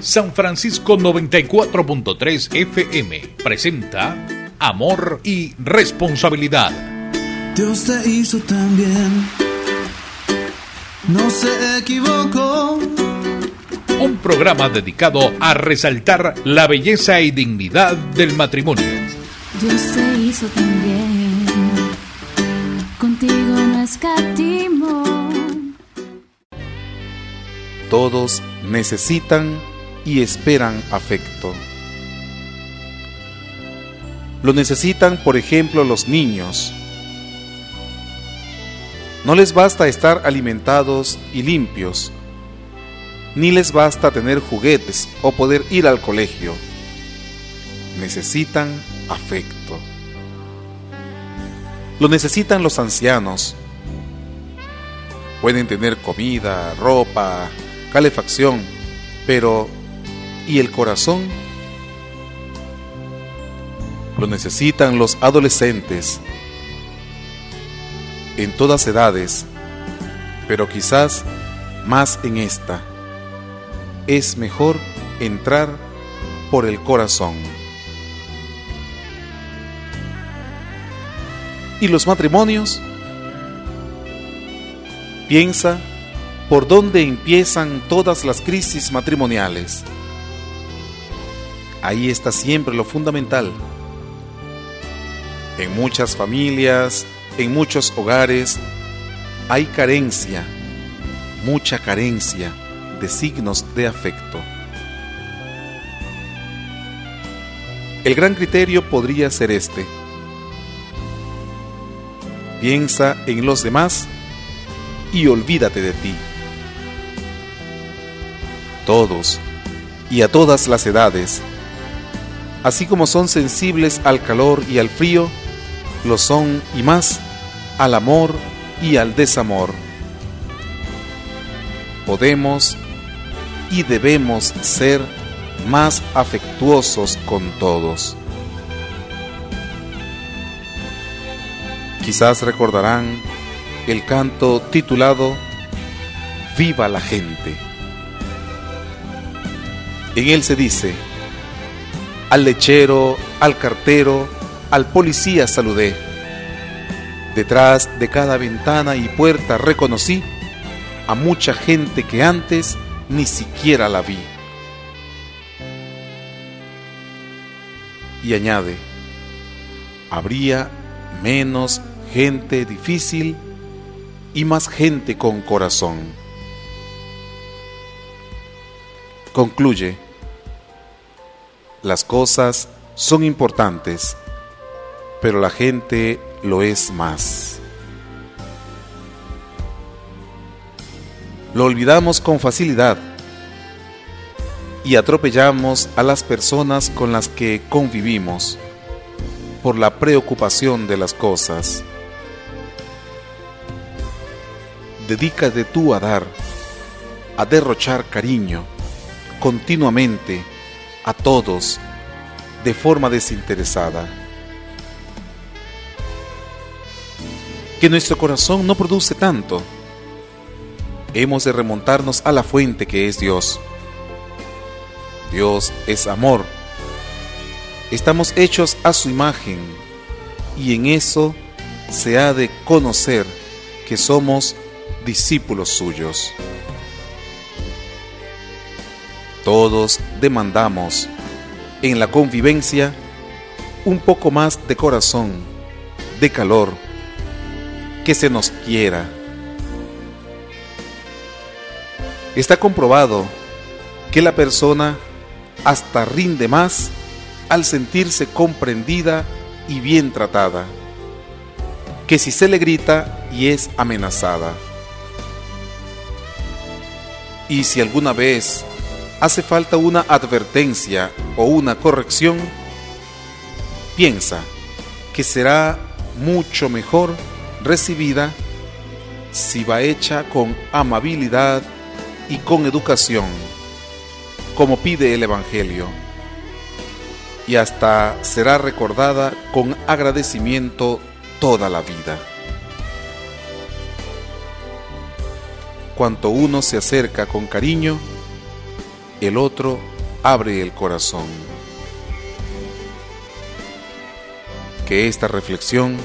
San Francisco 94.3 FM presenta Amor y Responsabilidad. Dios te hizo también. No se equivocó. Un programa dedicado a resaltar la belleza y dignidad del matrimonio. Dios te hizo también. Contigo no escatimó. Todos necesitan y esperan afecto. Lo necesitan, por ejemplo, los niños. No les basta estar alimentados y limpios, ni les basta tener juguetes o poder ir al colegio. Necesitan afecto. Lo necesitan los ancianos. Pueden tener comida, ropa, calefacción, pero ¿y el corazón? Lo necesitan los adolescentes en todas edades, pero quizás más en esta. Es mejor entrar por el corazón. ¿Y los matrimonios? Piensa por dónde empiezan todas las crisis matrimoniales. Ahí está siempre lo fundamental. En muchas familias, en muchos hogares, hay carencia, mucha carencia de signos de afecto. El gran criterio podría ser este. Piensa en los demás y olvídate de ti. Todos y a todas las edades, así como son sensibles al calor y al frío, lo son y más al amor y al desamor. Podemos y debemos ser más afectuosos con todos. Quizás recordarán el canto titulado Viva la gente. En él se dice, al lechero, al cartero, al policía saludé. Detrás de cada ventana y puerta reconocí a mucha gente que antes ni siquiera la vi. Y añade, habría menos gente difícil y más gente con corazón. Concluye, las cosas son importantes, pero la gente lo es más. Lo olvidamos con facilidad y atropellamos a las personas con las que convivimos por la preocupación de las cosas. Dedícate tú a dar, a derrochar cariño continuamente a todos de forma desinteresada. Que nuestro corazón no produce tanto. Hemos de remontarnos a la fuente que es Dios. Dios es amor. Estamos hechos a su imagen y en eso se ha de conocer que somos discípulos suyos. Todos demandamos en la convivencia un poco más de corazón, de calor, que se nos quiera. Está comprobado que la persona hasta rinde más al sentirse comprendida y bien tratada, que si se le grita y es amenazada. Y si alguna vez hace falta una advertencia o una corrección, piensa que será mucho mejor recibida si va hecha con amabilidad y con educación, como pide el Evangelio, y hasta será recordada con agradecimiento toda la vida. Cuanto uno se acerca con cariño, el otro abre el corazón. Que esta reflexión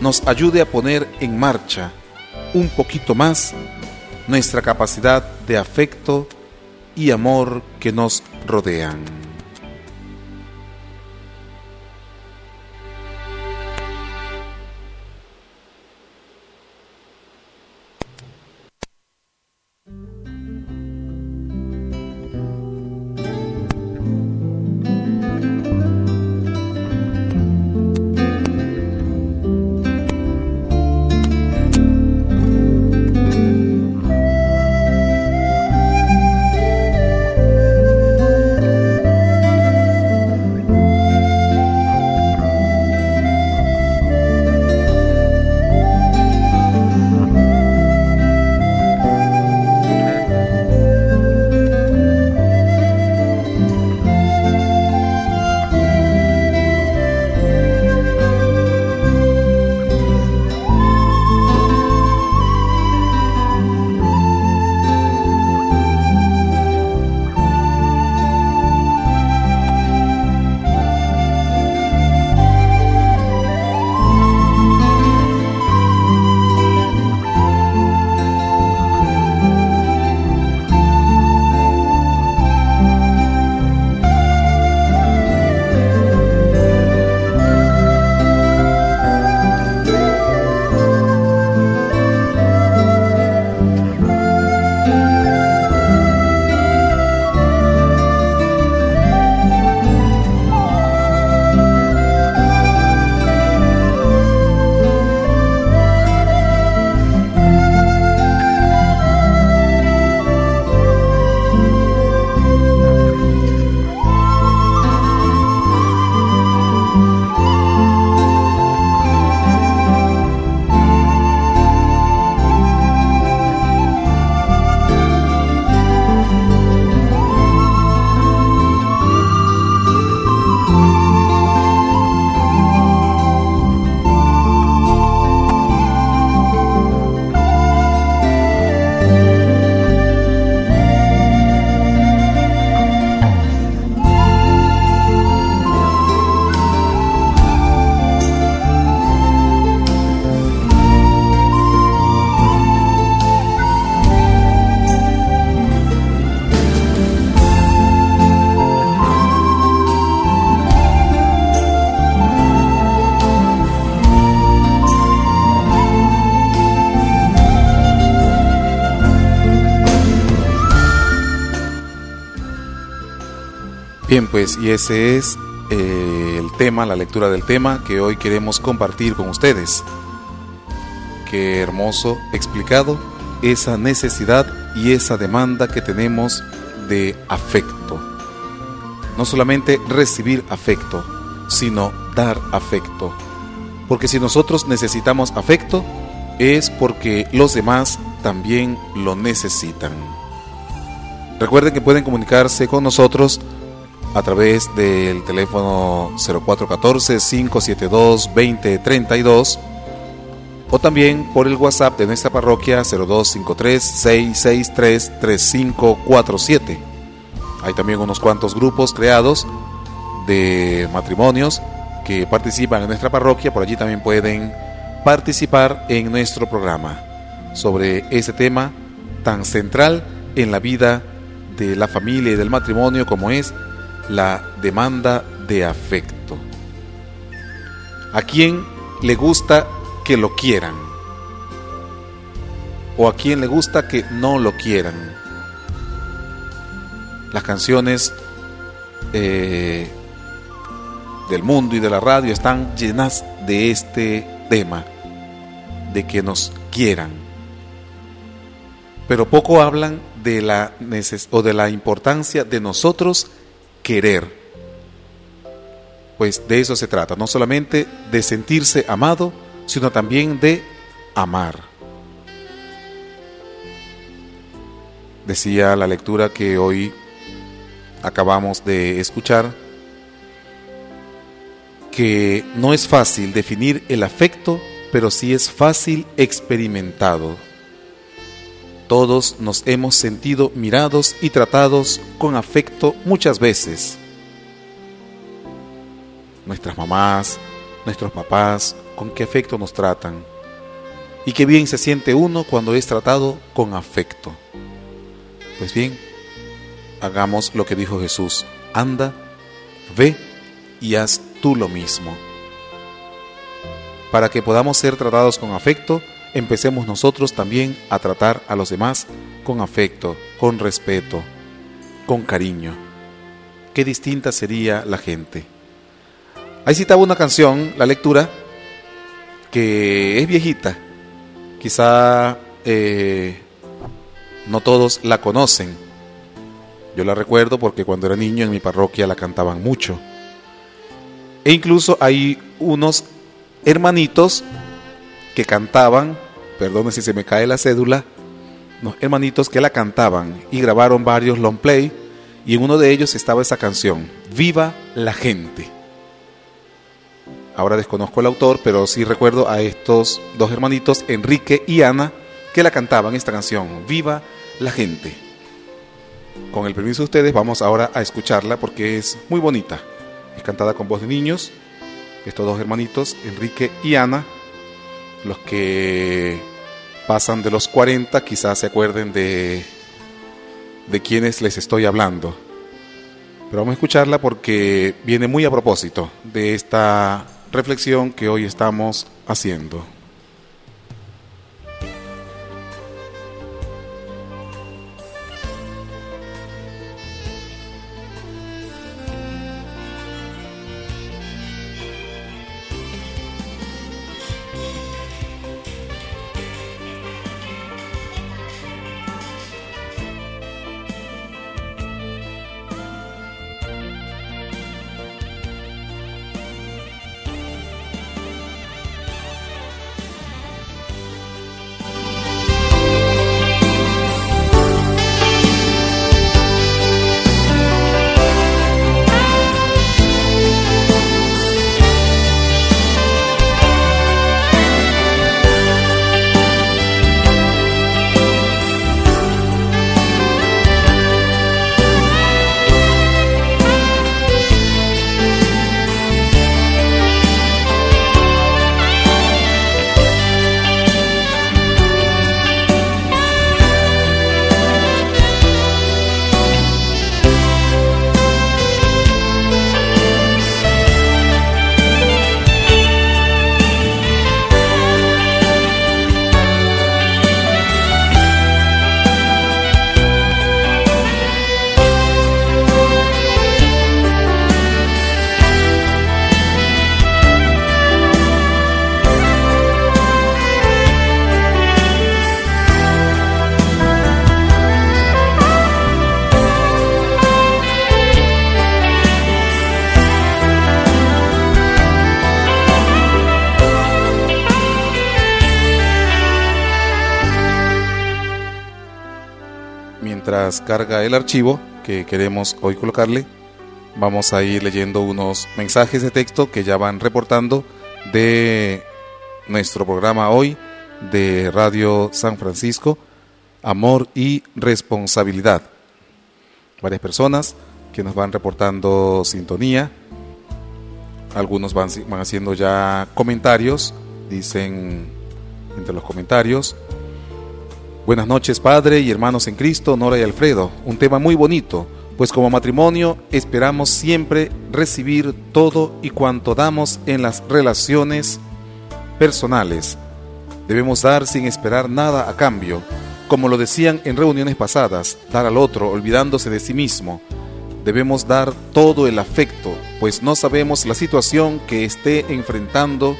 nos ayude a poner en marcha un poquito más nuestra capacidad de afecto y amor que nos rodean. Pues y ese es eh, el tema, la lectura del tema que hoy queremos compartir con ustedes. Qué hermoso explicado esa necesidad y esa demanda que tenemos de afecto. No solamente recibir afecto, sino dar afecto. Porque si nosotros necesitamos afecto, es porque los demás también lo necesitan. Recuerden que pueden comunicarse con nosotros a través del teléfono 0414-572-2032 o también por el WhatsApp de nuestra parroquia 0253-663-3547. Hay también unos cuantos grupos creados de matrimonios que participan en nuestra parroquia, por allí también pueden participar en nuestro programa sobre ese tema tan central en la vida de la familia y del matrimonio como es la demanda de afecto. ¿A quién le gusta que lo quieran? ¿O a quién le gusta que no lo quieran? Las canciones eh, del mundo y de la radio están llenas de este tema, de que nos quieran. Pero poco hablan de la, o de la importancia de nosotros querer. Pues de eso se trata, no solamente de sentirse amado, sino también de amar. Decía la lectura que hoy acabamos de escuchar, que no es fácil definir el afecto, pero sí es fácil experimentado. Todos nos hemos sentido mirados y tratados con afecto muchas veces. Nuestras mamás, nuestros papás, con qué afecto nos tratan. Y qué bien se siente uno cuando es tratado con afecto. Pues bien, hagamos lo que dijo Jesús. Anda, ve y haz tú lo mismo. Para que podamos ser tratados con afecto, empecemos nosotros también a tratar a los demás con afecto, con respeto, con cariño. Qué distinta sería la gente. Ahí citaba una canción, la lectura, que es viejita. Quizá eh, no todos la conocen. Yo la recuerdo porque cuando era niño en mi parroquia la cantaban mucho. E incluso hay unos hermanitos que cantaban, perdone si se me cae la cédula, unos hermanitos que la cantaban y grabaron varios long play y en uno de ellos estaba esa canción, Viva la gente. Ahora desconozco el autor, pero sí recuerdo a estos dos hermanitos, Enrique y Ana, que la cantaban esta canción, Viva la gente. Con el permiso de ustedes vamos ahora a escucharla porque es muy bonita. Es cantada con voz de niños, estos dos hermanitos, Enrique y Ana, los que pasan de los 40 quizás se acuerden de, de quienes les estoy hablando. Pero vamos a escucharla porque viene muy a propósito de esta reflexión que hoy estamos haciendo. Carga el archivo que queremos hoy colocarle, vamos a ir leyendo unos mensajes de texto que ya van reportando de nuestro programa hoy de Radio San Francisco, Amor y Responsabilidad. Varias personas que nos van reportando sintonía, algunos van, van haciendo ya comentarios, dicen entre los comentarios, Buenas noches, Padre y hermanos en Cristo, Nora y Alfredo. Un tema muy bonito, pues como matrimonio esperamos siempre recibir todo y cuanto damos en las relaciones personales. Debemos dar sin esperar nada a cambio, como lo decían en reuniones pasadas, dar al otro olvidándose de sí mismo. Debemos dar todo el afecto, pues no sabemos la situación que esté enfrentando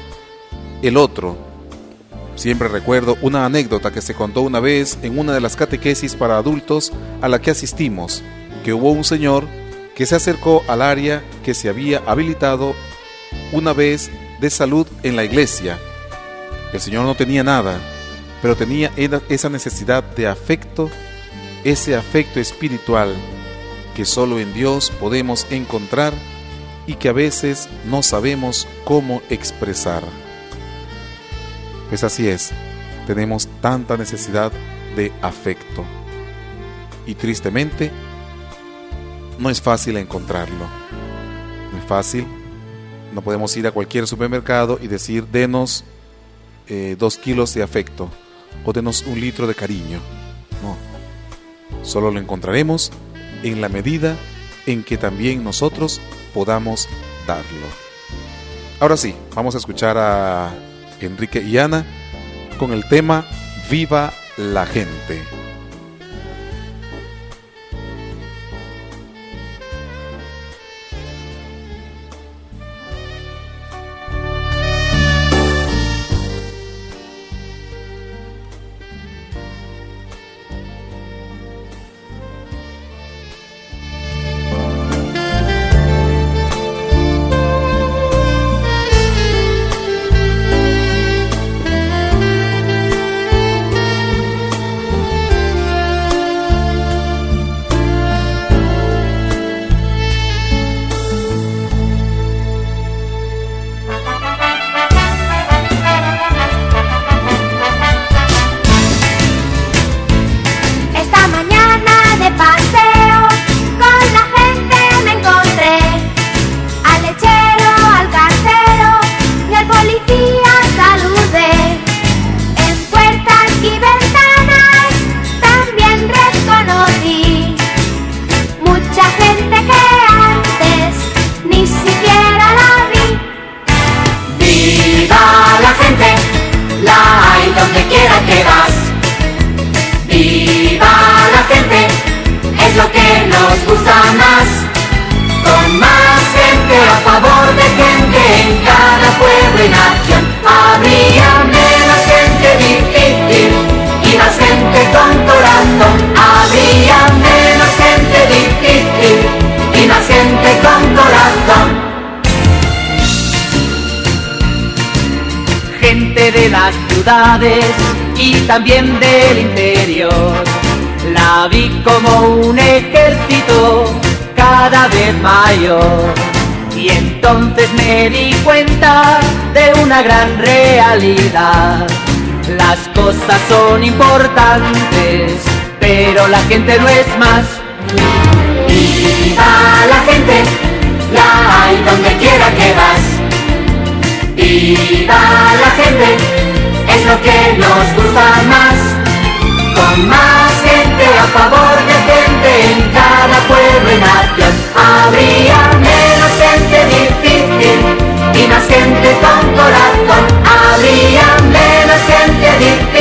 el otro Siempre recuerdo una anécdota que se contó una vez en una de las catequesis para adultos a la que asistimos, que hubo un señor que se acercó al área que se había habilitado una vez de salud en la iglesia. El señor no tenía nada, pero tenía esa necesidad de afecto, ese afecto espiritual que solo en Dios podemos encontrar y que a veces no sabemos cómo expresar. Pues así es, tenemos tanta necesidad de afecto. Y tristemente, no es fácil encontrarlo. No es fácil. No podemos ir a cualquier supermercado y decir, denos eh, dos kilos de afecto o denos un litro de cariño. No. Solo lo encontraremos en la medida en que también nosotros podamos darlo. Ahora sí, vamos a escuchar a Enrique y Ana con el tema Viva la gente. Gente no es más. Viva la gente, la hay donde quiera que vas. Viva la gente es lo que nos gusta más. Con más gente a favor de gente en cada pueblo y nación, habría menos gente difícil y más gente con corazón. Habría menos gente difícil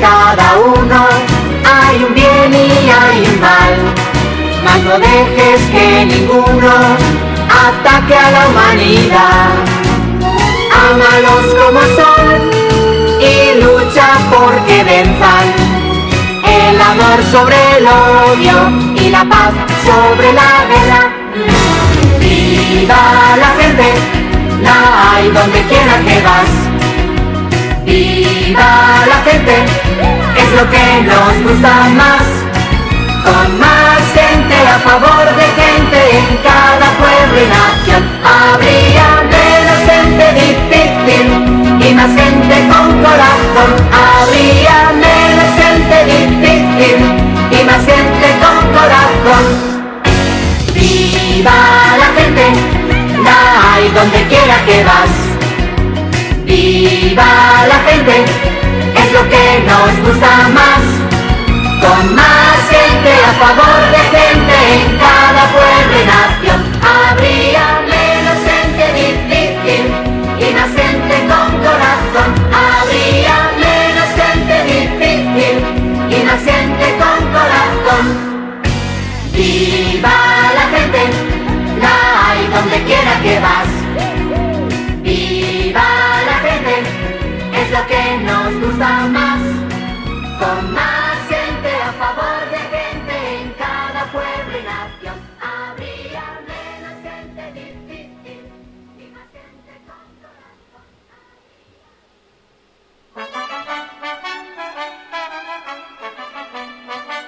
cada uno hay un bien y hay un mal mas no dejes que ninguno ataque a la humanidad. Ámalos como son y lucha porque venzan el amor sobre el odio y la paz sobre la guerra. Viva la gente, la hay donde quiera que vas. Viva la gente, es lo que nos gusta más. Con más gente a favor de gente en cada pueblo y nación. Habría menos gente difícil y más gente con corazón. Habría menos gente difícil y más gente con corazón. Viva la gente, la hay donde quiera que vas. Viva la gente, es lo que nos gusta más con más gente a favor de gente en cada pueblo nación.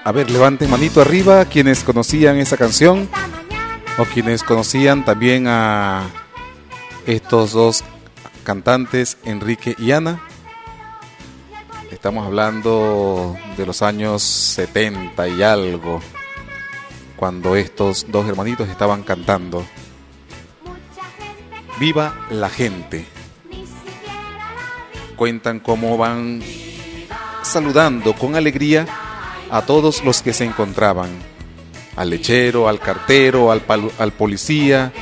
A ver, levanten manito arriba quienes conocían esa canción o quienes conocían también a estos dos cantantes, Enrique y Ana. Estamos hablando de los años 70 y algo, cuando estos dos hermanitos estaban cantando. Viva la gente. Cuentan cómo van saludando con alegría a todos los que se encontraban. Al lechero, al cartero, al, al policía.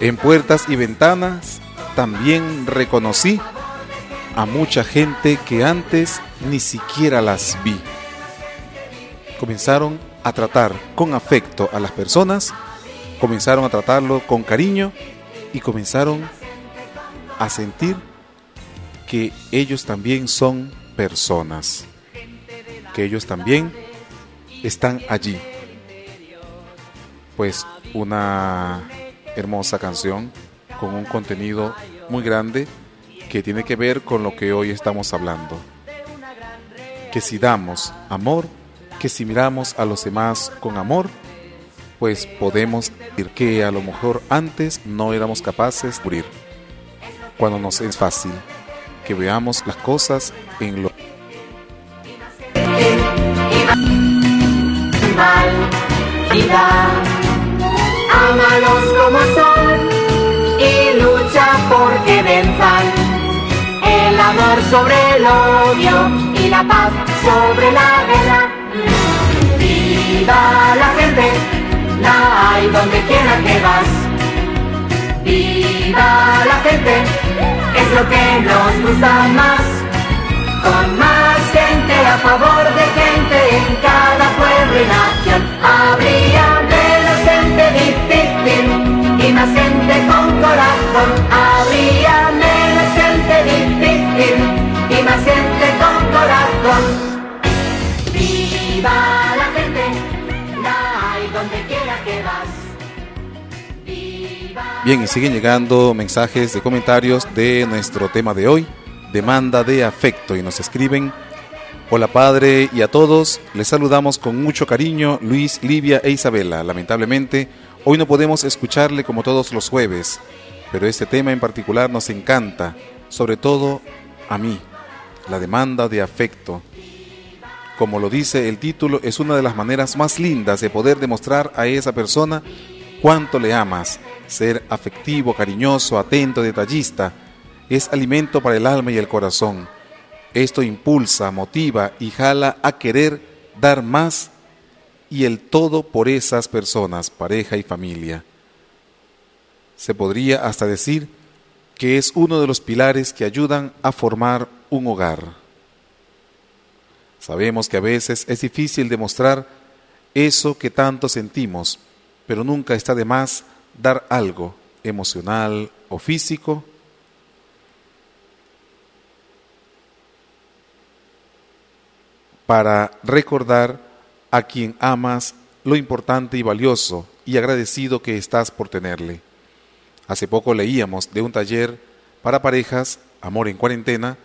En puertas y ventanas también reconocí a mucha gente que antes ni siquiera las vi. Comenzaron a tratar con afecto a las personas, comenzaron a tratarlo con cariño y comenzaron a sentir que ellos también son personas, que ellos también están allí. Pues una hermosa canción con un contenido muy grande que tiene que ver con lo que hoy estamos hablando. Que si damos amor, que si miramos a los demás con amor, pues podemos decir que a lo mejor antes no éramos capaces de morir. Cuando nos es fácil que veamos las cosas en lo Amalos como son y lucha porque venzan el amor sobre el odio y la paz sobre la guerra. Viva la gente, la hay donde quiera que vas. Viva la gente, es lo que nos gusta más. Con más gente a favor de gente en cada pueblo y nación, habría menos gente difícil y más gente con corazón. Habría menos gente difícil y más gente con corazón. Viva la gente, la hay donde quiera que vas. Viva Bien, y siguen llegando mensajes de comentarios de nuestro tema de hoy, demanda de afecto, y nos escriben, hola padre y a todos, les saludamos con mucho cariño Luis, Livia e Isabela. Lamentablemente, hoy no podemos escucharle como todos los jueves, pero este tema en particular nos encanta, sobre todo a mí, la demanda de afecto. Como lo dice el título, es una de las maneras más lindas de poder demostrar a esa persona cuánto le amas. Ser afectivo, cariñoso, atento, detallista, es alimento para el alma y el corazón. Esto impulsa, motiva y jala a querer dar más y el todo por esas personas, pareja y familia. Se podría hasta decir que es uno de los pilares que ayudan a formar un hogar. Sabemos que a veces es difícil demostrar eso que tanto sentimos, pero nunca está de más dar algo emocional o físico para recordar a quien amas lo importante y valioso y agradecido que estás por tenerle. Hace poco leíamos de un taller para parejas, Amor en cuarentena,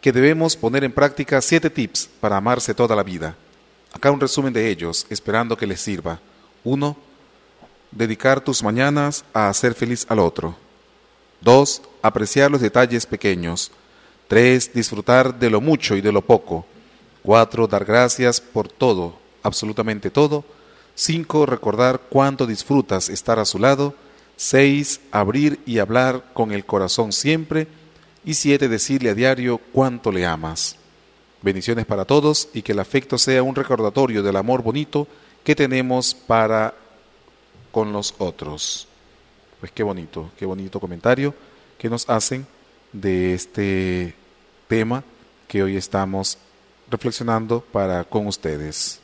que debemos poner en práctica siete tips para amarse toda la vida. Acá un resumen de ellos, esperando que les sirva. 1. Dedicar tus mañanas a hacer feliz al otro. 2. Apreciar los detalles pequeños. 3. Disfrutar de lo mucho y de lo poco. 4. Dar gracias por todo, absolutamente todo. 5. Recordar cuánto disfrutas estar a su lado. 6. Abrir y hablar con el corazón siempre. Y 7. Decirle a diario cuánto le amas. Bendiciones para todos y que el afecto sea un recordatorio del amor bonito que tenemos para con los otros. Pues qué bonito, qué bonito comentario que nos hacen de este tema que hoy estamos reflexionando para con ustedes.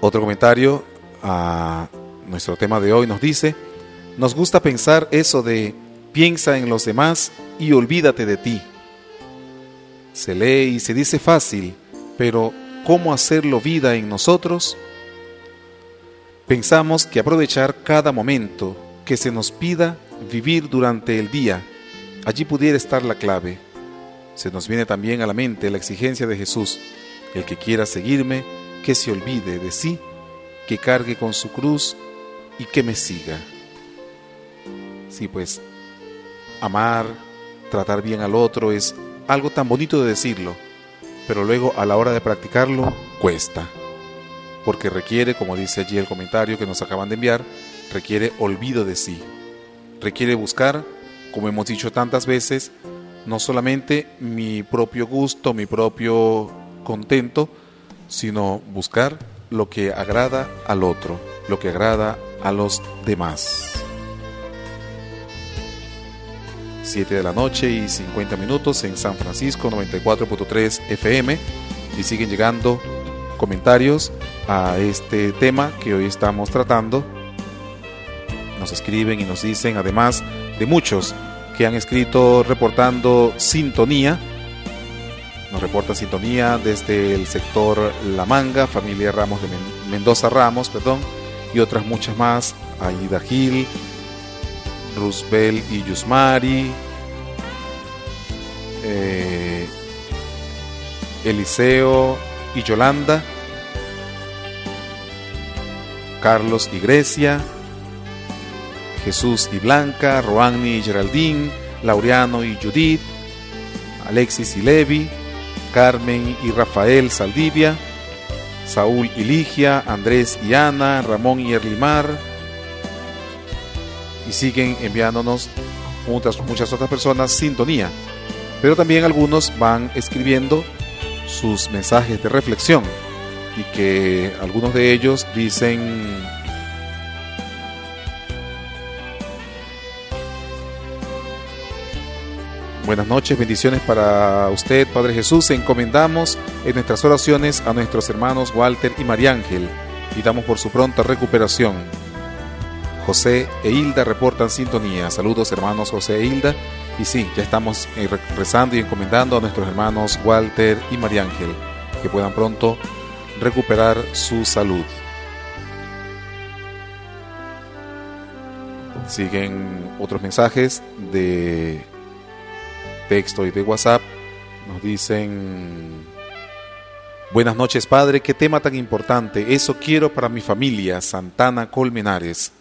Otro comentario a nuestro tema de hoy nos dice, nos gusta pensar eso de piensa en los demás y olvídate de ti. Se lee y se dice fácil, pero ¿cómo hacerlo vida en nosotros? Pensamos que aprovechar cada momento que se nos pida vivir durante el día, allí pudiera estar la clave. Se nos viene también a la mente la exigencia de Jesús, el que quiera seguirme, que se olvide de sí, que cargue con su cruz y que me siga. Sí, pues amar, tratar bien al otro es algo tan bonito de decirlo, pero luego a la hora de practicarlo cuesta, porque requiere, como dice allí el comentario que nos acaban de enviar, requiere olvido de sí, requiere buscar, como hemos dicho tantas veces, no solamente mi propio gusto, mi propio contento, sino buscar lo que agrada al otro, lo que agrada a los demás. 7 de la noche y 50 minutos en San Francisco 94.3 FM y siguen llegando comentarios a este tema que hoy estamos tratando. Nos escriben y nos dicen, además de muchos que han escrito reportando sintonía, nos reporta sintonía desde el sector La Manga, familia Ramos de Mendoza Ramos, perdón, y otras muchas más, Aida Gil, Roosevelt y Yusmari, eh, Eliseo y Yolanda, Carlos y Grecia, Jesús y Blanca, Roanni y Geraldine, Laureano y Judith, Alexis y Levi, Carmen y Rafael Saldivia, Saúl y Ligia, Andrés y Ana, Ramón y Erlimar, y siguen enviándonos muchas, muchas otras personas sintonía. Pero también algunos van escribiendo sus mensajes de reflexión y que algunos de ellos dicen Buenas noches, bendiciones para usted, Padre Jesús. Encomendamos en nuestras oraciones a nuestros hermanos Walter y María Ángel y damos por su pronta recuperación. José e Hilda reportan sintonía. Saludos hermanos José e Hilda. Y sí, ya estamos eh, rezando y encomendando a nuestros hermanos Walter y María Ángel que puedan pronto recuperar su salud. Siguen otros mensajes de texto y de WhatsApp. Nos dicen, buenas noches Padre, qué tema tan importante. Eso quiero para mi familia, Santana Colmenares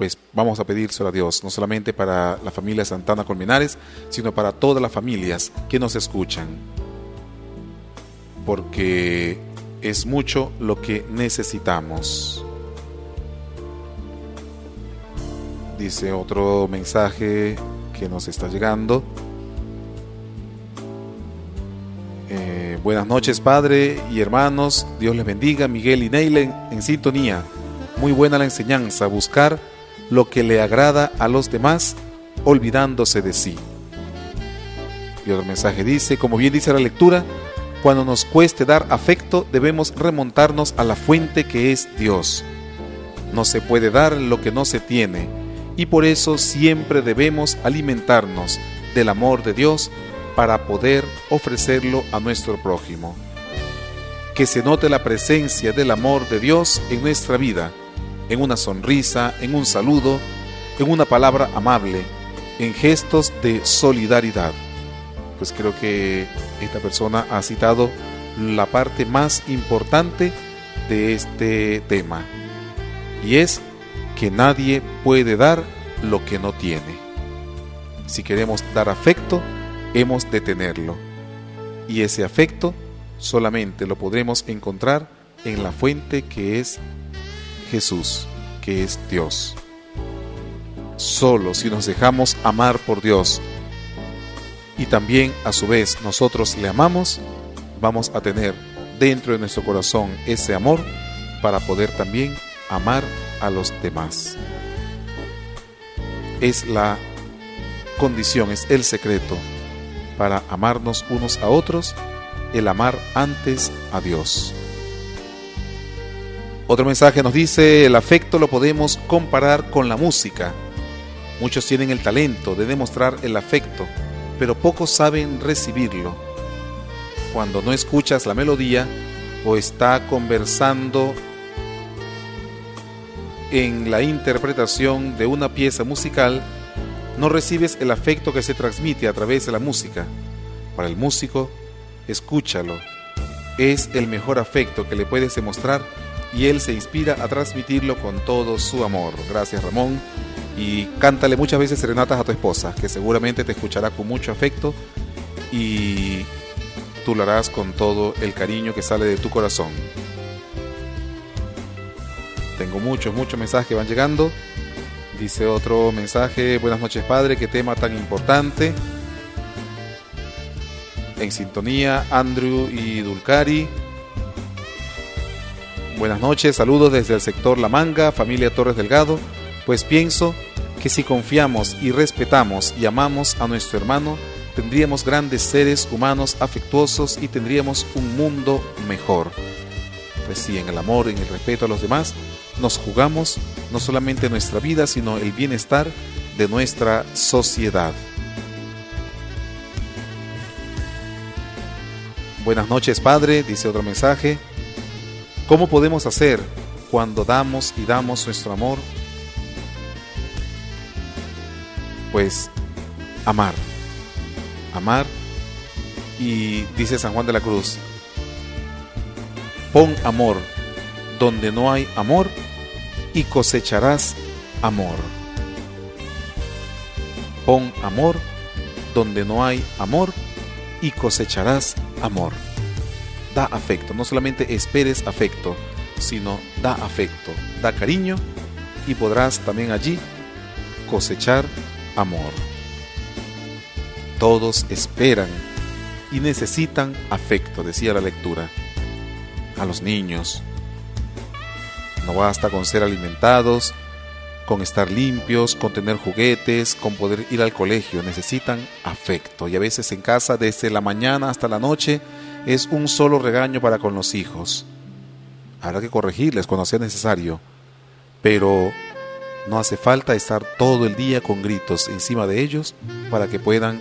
pues vamos a pedírselo a Dios, no solamente para la familia Santana Colmenares, sino para todas las familias que nos escuchan. Porque es mucho lo que necesitamos. Dice otro mensaje que nos está llegando. Buenas noches, Padre y hermanos. Dios les bendiga. Miguel y Neile en sintonía. Muy buena la enseñanza. Buscar lo que le agrada a los demás, olvidándose de sí. Y otro mensaje dice, como bien dice la lectura, cuando nos cueste dar afecto debemos remontarnos a la fuente que es Dios. No se puede dar lo que no se tiene y por eso siempre debemos alimentarnos del amor de Dios para poder ofrecerlo a nuestro prójimo. Que se note la presencia del amor de Dios en nuestra vida en una sonrisa, en un saludo, en una palabra amable, en gestos de solidaridad. Pues creo que esta persona ha citado la parte más importante de este tema. Y es que nadie puede dar lo que no tiene. Si queremos dar afecto, hemos de tenerlo. Y ese afecto solamente lo podremos encontrar en la fuente que es Jesús, que es Dios. Solo si nos dejamos amar por Dios y también a su vez nosotros le amamos, vamos a tener dentro de nuestro corazón ese amor para poder también amar a los demás. Es la condición, es el secreto para amarnos unos a otros, el amar antes a Dios. Otro mensaje nos dice, el afecto lo podemos comparar con la música. Muchos tienen el talento de demostrar el afecto, pero pocos saben recibirlo. Cuando no escuchas la melodía o está conversando en la interpretación de una pieza musical, no recibes el afecto que se transmite a través de la música. Para el músico, escúchalo, es el mejor afecto que le puedes demostrar y él se inspira a transmitirlo con todo su amor. Gracias Ramón y cántale muchas veces serenatas a tu esposa, que seguramente te escuchará con mucho afecto y tú lo harás con todo el cariño que sale de tu corazón. Tengo muchos, muchos mensajes que van llegando. Dice otro mensaje, buenas noches padre, qué tema tan importante. En sintonía, Andrew y Dulcari. Buenas noches, saludos desde el sector La Manga, familia Torres Delgado. Pues pienso que si confiamos y respetamos y amamos a nuestro hermano, tendríamos grandes seres humanos afectuosos y tendríamos un mundo mejor. Pues sí, en el amor, en el respeto a los demás, nos jugamos no solamente nuestra vida, sino el bienestar de nuestra sociedad. Buenas noches, Padre, dice otro mensaje. ¿Cómo podemos hacer cuando damos y damos nuestro amor pues amar. Amar. Y dice San Juan de la Cruz, pon amor donde no hay amor y cosecharás amor. Pon amor donde no hay amor y cosecharás amor. Da afecto, no solamente esperes afecto, sino da afecto, da cariño y podrás también allí cosechar amor. Todos esperan y necesitan afecto, decía la lectura. A los niños. No basta con ser alimentados, con estar limpios, con tener juguetes, con poder ir al colegio. Necesitan afecto. Y a veces en casa, desde la mañana hasta la noche, es un solo regaño para con los hijos. Habrá que corregirles cuando sea necesario. Pero no hace falta estar todo el día con gritos encima de ellos para que puedan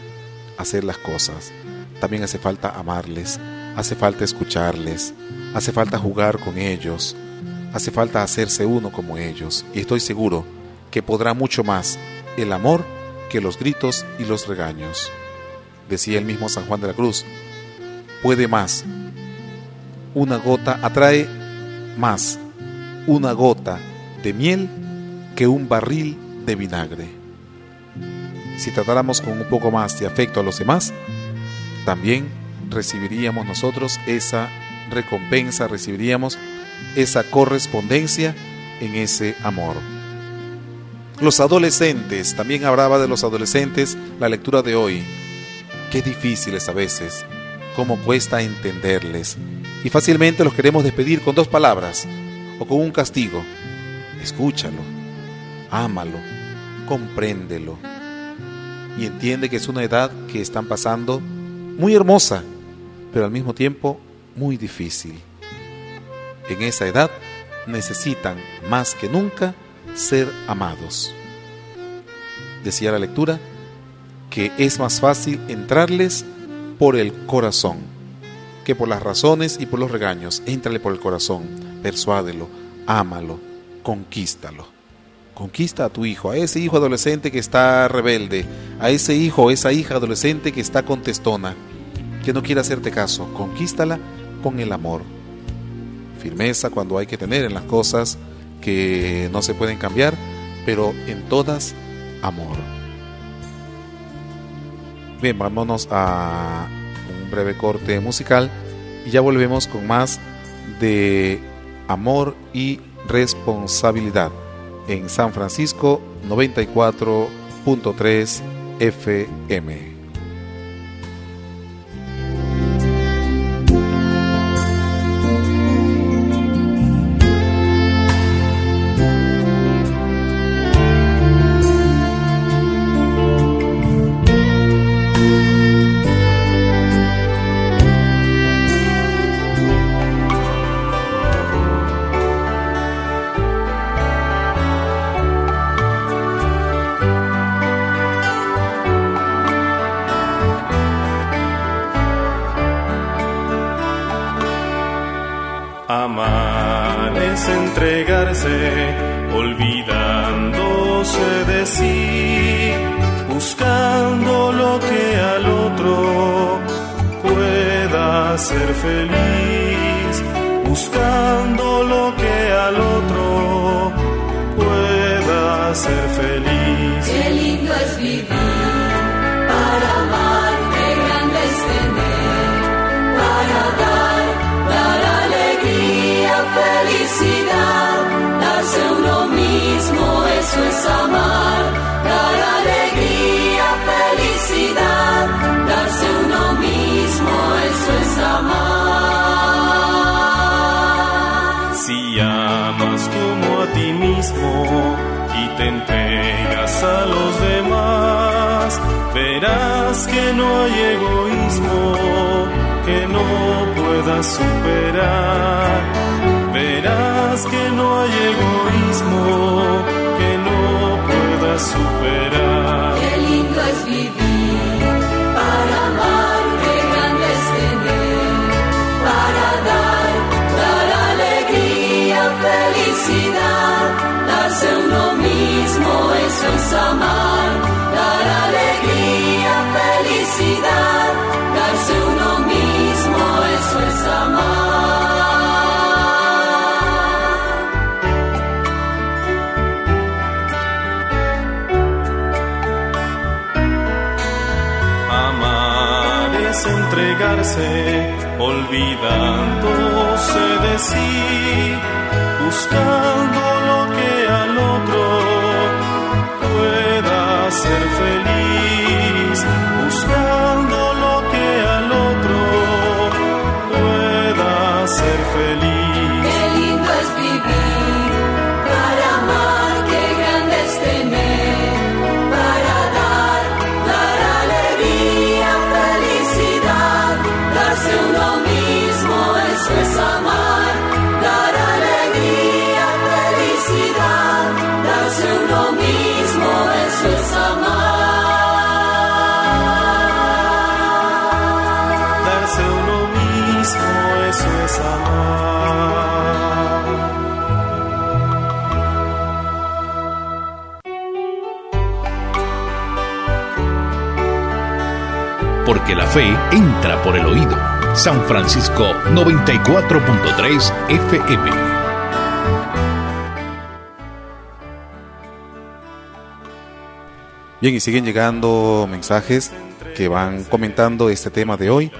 hacer las cosas. También hace falta amarles, hace falta escucharles, hace falta jugar con ellos, hace falta hacerse uno como ellos. Y estoy seguro que podrá mucho más el amor que los gritos y los regaños. Decía el mismo San Juan de la Cruz, puede más. Una gota atrae más. Una gota de miel que un barril de vinagre. Si tratáramos con un poco más de afecto a los demás, también recibiríamos nosotros esa recompensa, recibiríamos esa correspondencia en ese amor. Los adolescentes, también hablaba de los adolescentes la lectura de hoy. Qué difíciles a veces, cómo cuesta entenderles. Y fácilmente los queremos despedir con dos palabras o con un castigo. Escúchalo ámalo, compréndelo y entiende que es una edad que están pasando muy hermosa, pero al mismo tiempo muy difícil. En esa edad necesitan más que nunca ser amados. Decía la lectura que es más fácil entrarles por el corazón que por las razones y por los regaños. Éntrale por el corazón, persuádelo, ámalo, conquístalo. Conquista a tu hijo, a ese hijo adolescente que está rebelde, a ese hijo o esa hija adolescente que está contestona, que no quiere hacerte caso. Conquístala con el amor. Firmeza cuando hay que tener en las cosas que no se pueden cambiar, pero en todas amor. Bien, vámonos a un breve corte musical y ya volvemos con más de amor y responsabilidad en San Francisco 94.3 FM. Entregas a los demás, verás que no hay egoísmo que no puedas superar. Verás que no hay egoísmo que no puedas superar. Amar, dar alegría, felicidad, darse uno mismo, eso es amar. Amar es entregarse, olvidándose de sí, buscando lo ser feliz, buscando Porque la fe entra por el oído. San Francisco 94.3 FM. Bien, y siguen llegando mensajes que van comentando este tema de hoy,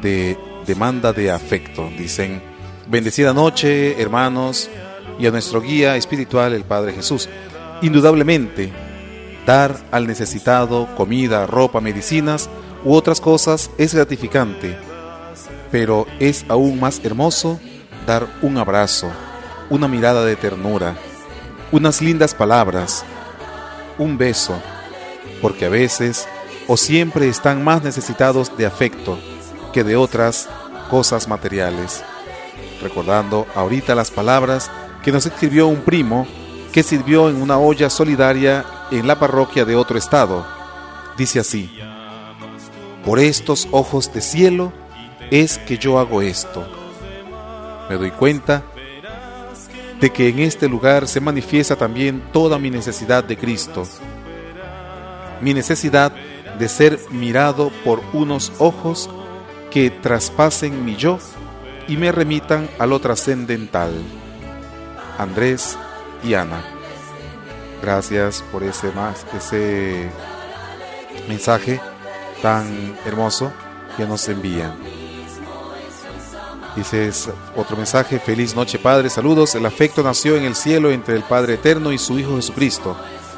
de demanda de afecto. Dicen, bendecida noche, hermanos, y a nuestro guía espiritual, el Padre Jesús. Indudablemente, dar al necesitado comida, ropa, medicinas u otras cosas es gratificante, pero es aún más hermoso dar un abrazo, una mirada de ternura, unas lindas palabras, un beso, porque a veces o siempre están más necesitados de afecto que de otras cosas materiales. Recordando ahorita las palabras que nos escribió un primo que sirvió en una olla solidaria en la parroquia de otro estado. Dice así, por estos ojos de cielo es que yo hago esto. Me doy cuenta de que en este lugar se manifiesta también toda mi necesidad de Cristo, mi necesidad de ser mirado por unos ojos que traspasen mi yo y me remitan a lo trascendental. Andrés y Ana. Gracias por ese más ese mensaje tan hermoso que nos envían. Dice otro mensaje, feliz noche Padre, saludos, el afecto nació en el cielo entre el Padre Eterno y su Hijo Jesucristo,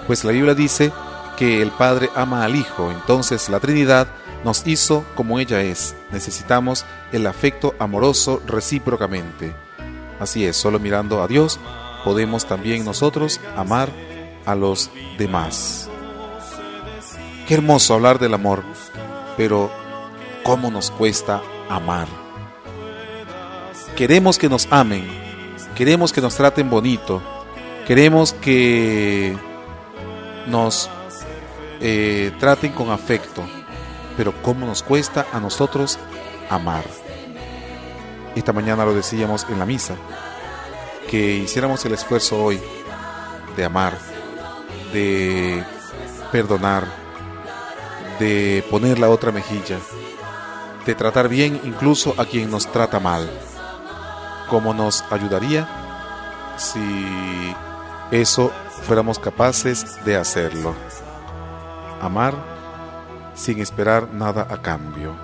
pues la Biblia dice que el Padre ama al Hijo, entonces la Trinidad nos hizo como ella es, necesitamos el afecto amoroso recíprocamente. Así es, solo mirando a Dios podemos también nosotros amar a los demás. Qué hermoso hablar del amor, pero ¿cómo nos cuesta amar? Queremos que nos amen, queremos que nos traten bonito, queremos que nos eh, traten con afecto, pero ¿cómo nos cuesta a nosotros amar? Esta mañana lo decíamos en la misa, que hiciéramos el esfuerzo hoy de amar, de perdonar, de poner la otra mejilla, de tratar bien incluso a quien nos trata mal. ¿Cómo nos ayudaría si eso fuéramos capaces de hacerlo. Amar sin esperar nada a cambio.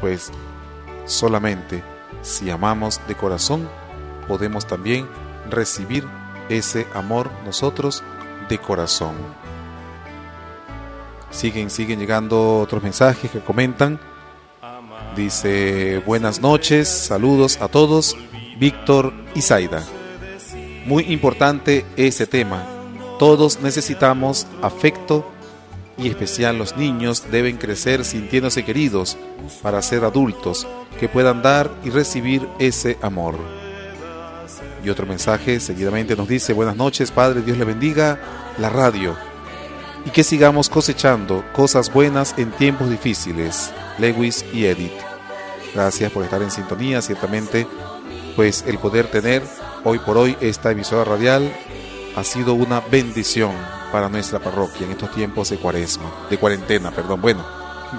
Pues solamente si amamos de corazón podemos también recibir ese amor nosotros de corazón. Siguen, siguen llegando otros mensajes que comentan. Dice, buenas noches, saludos a todos, Víctor y Zaida. Muy importante ese tema. Todos necesitamos afecto y especial los niños deben crecer sintiéndose queridos para ser adultos que puedan dar y recibir ese amor. Y otro mensaje seguidamente nos dice, buenas noches, Padre, Dios le bendiga la radio y que sigamos cosechando cosas buenas en tiempos difíciles. Lewis y Edith. Gracias por estar en sintonía, ciertamente, pues el poder tener hoy por hoy esta emisora radial ha sido una bendición para nuestra parroquia en estos tiempos de cuaresma, de cuarentena, perdón, bueno,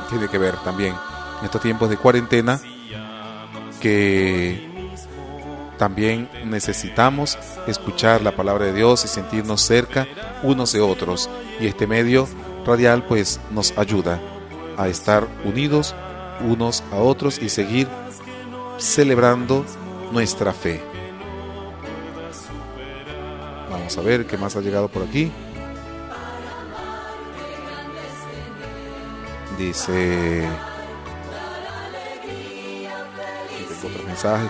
tiene que ver también en estos tiempos de cuarentena que también necesitamos escuchar la palabra de Dios y sentirnos cerca unos de otros. Y este medio radial pues nos ayuda a estar unidos unos a otros y seguir celebrando nuestra fe. Vamos a ver qué más ha llegado por aquí. Dice...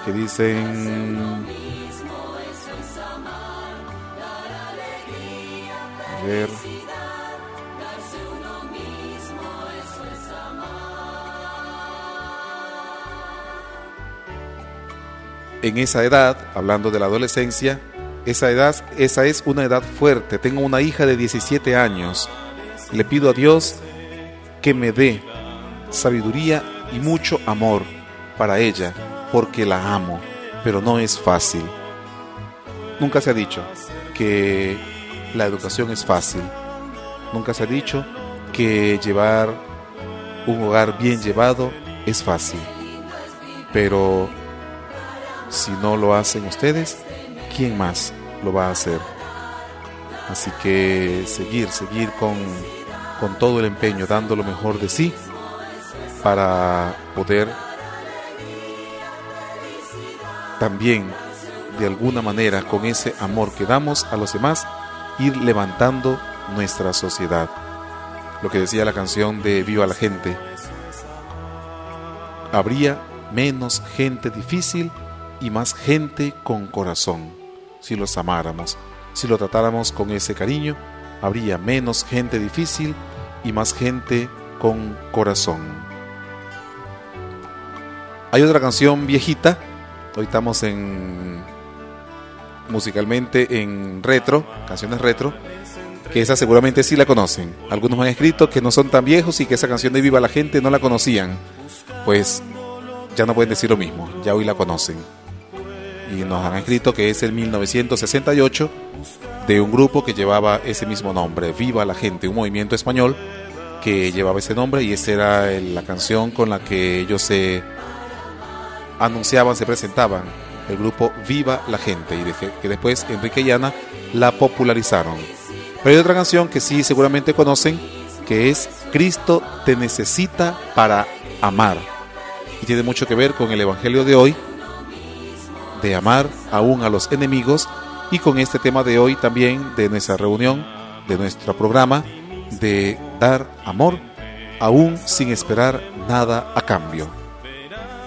que dicen... A ver... En esa edad, hablando de la adolescencia, esa edad, esa es una edad fuerte. Tengo una hija de 17 años. Le pido a Dios que me dé sabiduría y mucho amor para ella, porque la amo, pero no es fácil. Nunca se ha dicho que la educación es fácil. Nunca se ha dicho que llevar un hogar bien llevado es fácil. Pero si no lo hacen ustedes, ¿quién más lo va a hacer? Así que seguir, seguir con, con todo el empeño, dando lo mejor de sí para poder también de alguna manera con ese amor que damos a los demás ir levantando nuestra sociedad. Lo que decía la canción de Viva la gente. Habría menos gente difícil y más gente con corazón. Si los amáramos, si lo tratáramos con ese cariño, habría menos gente difícil y más gente con corazón. Hay otra canción viejita, hoy estamos en musicalmente en retro, canciones retro, que esa seguramente sí la conocen. Algunos han escrito que no son tan viejos y que esa canción de Viva la Gente no la conocían. Pues ya no pueden decir lo mismo, ya hoy la conocen. Y nos han escrito que es el 1968 de un grupo que llevaba ese mismo nombre, Viva la Gente, un movimiento español que llevaba ese nombre y esa era la canción con la que ellos se anunciaban, se presentaban, el grupo Viva la Gente, y que después Enrique y Ana la popularizaron. Pero hay otra canción que sí seguramente conocen, que es Cristo te necesita para amar. Y tiene mucho que ver con el Evangelio de hoy, de amar aún a los enemigos, y con este tema de hoy también de nuestra reunión, de nuestro programa, de dar amor aún sin esperar nada a cambio.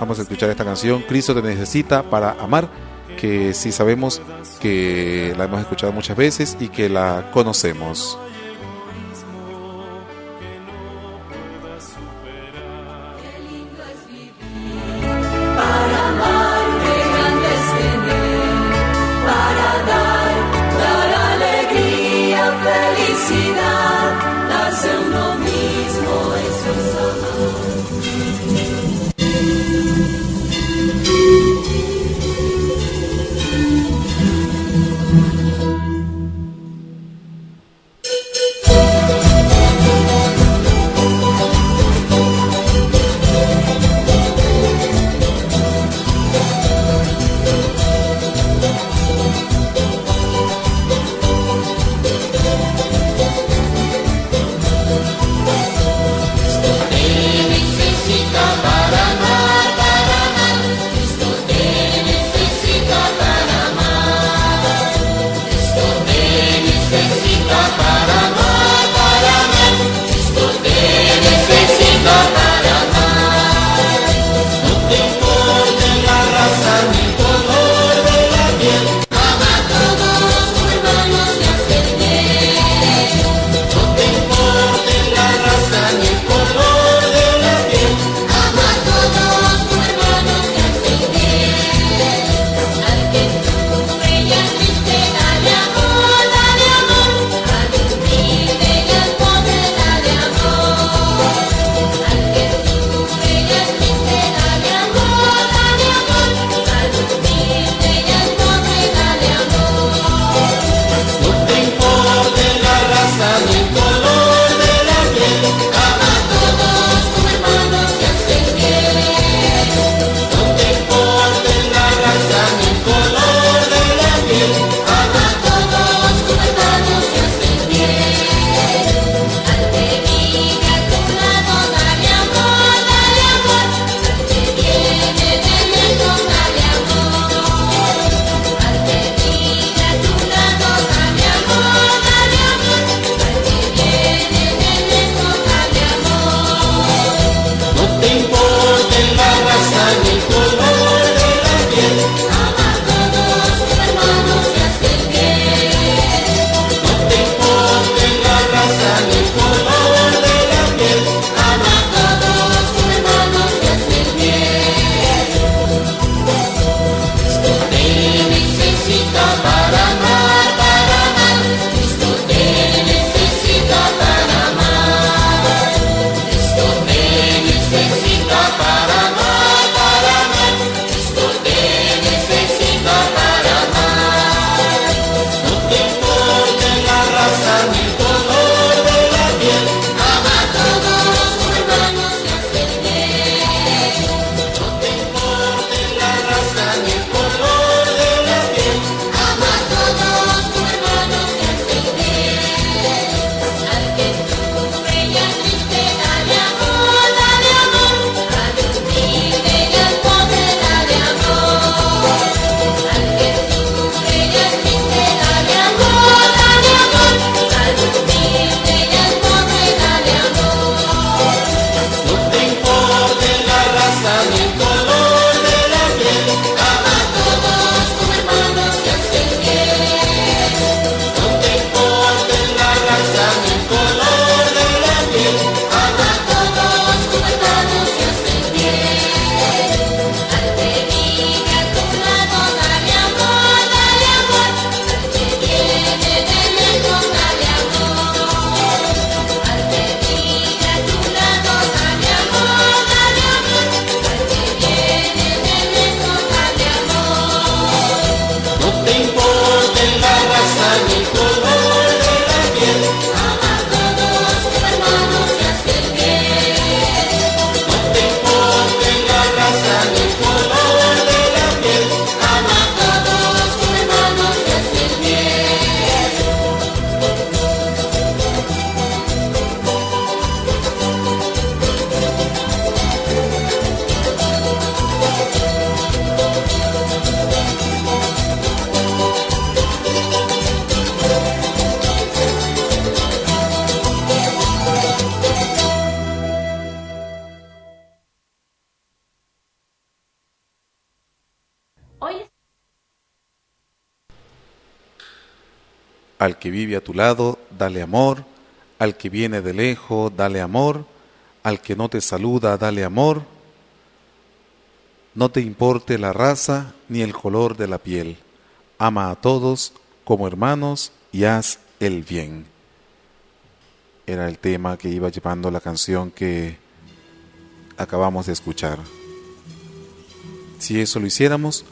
Vamos a escuchar esta canción, Cristo te necesita para amar, que sí sabemos que la hemos escuchado muchas veces y que la conocemos. Vive a tu lado, dale amor. Al que viene de lejos, dale amor. Al que no te saluda, dale amor. No te importe la raza ni el color de la piel. Ama a todos como hermanos y haz el bien. Era el tema que iba llevando la canción que acabamos de escuchar. Si eso lo hiciéramos,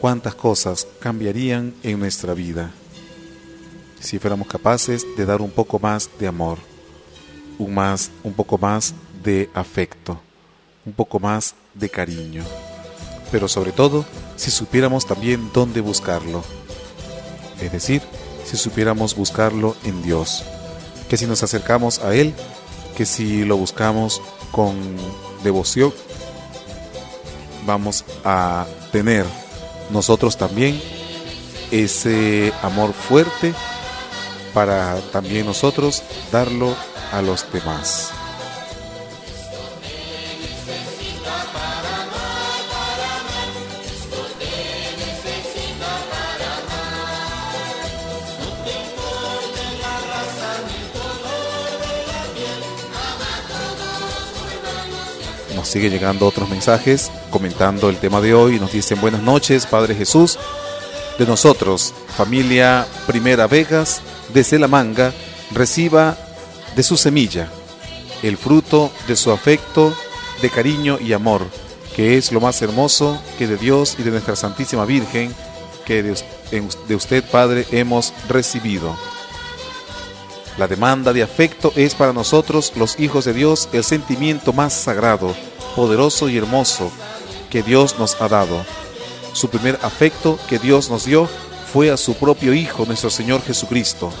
cuántas cosas cambiarían en nuestra vida si fuéramos capaces de dar un poco más de amor, un, más, un poco más de afecto, un poco más de cariño, pero sobre todo si supiéramos también dónde buscarlo, es decir, si supiéramos buscarlo en Dios, que si nos acercamos a Él, que si lo buscamos con devoción, vamos a tener nosotros también ese amor fuerte para también nosotros darlo a los demás. Nos sigue llegando otros mensajes comentando el tema de hoy. Nos dicen buenas noches, Padre Jesús. De nosotros, familia Primera Vegas, desde la manga, reciba de su semilla el fruto de su afecto, de cariño y amor, que es lo más hermoso que de Dios y de nuestra Santísima Virgen, que de usted, Padre, hemos recibido. La demanda de afecto es para nosotros, los hijos de Dios, el sentimiento más sagrado, poderoso y hermoso que Dios nos ha dado. Su primer afecto que Dios nos dio fue a su propio Hijo, nuestro Señor Jesucristo,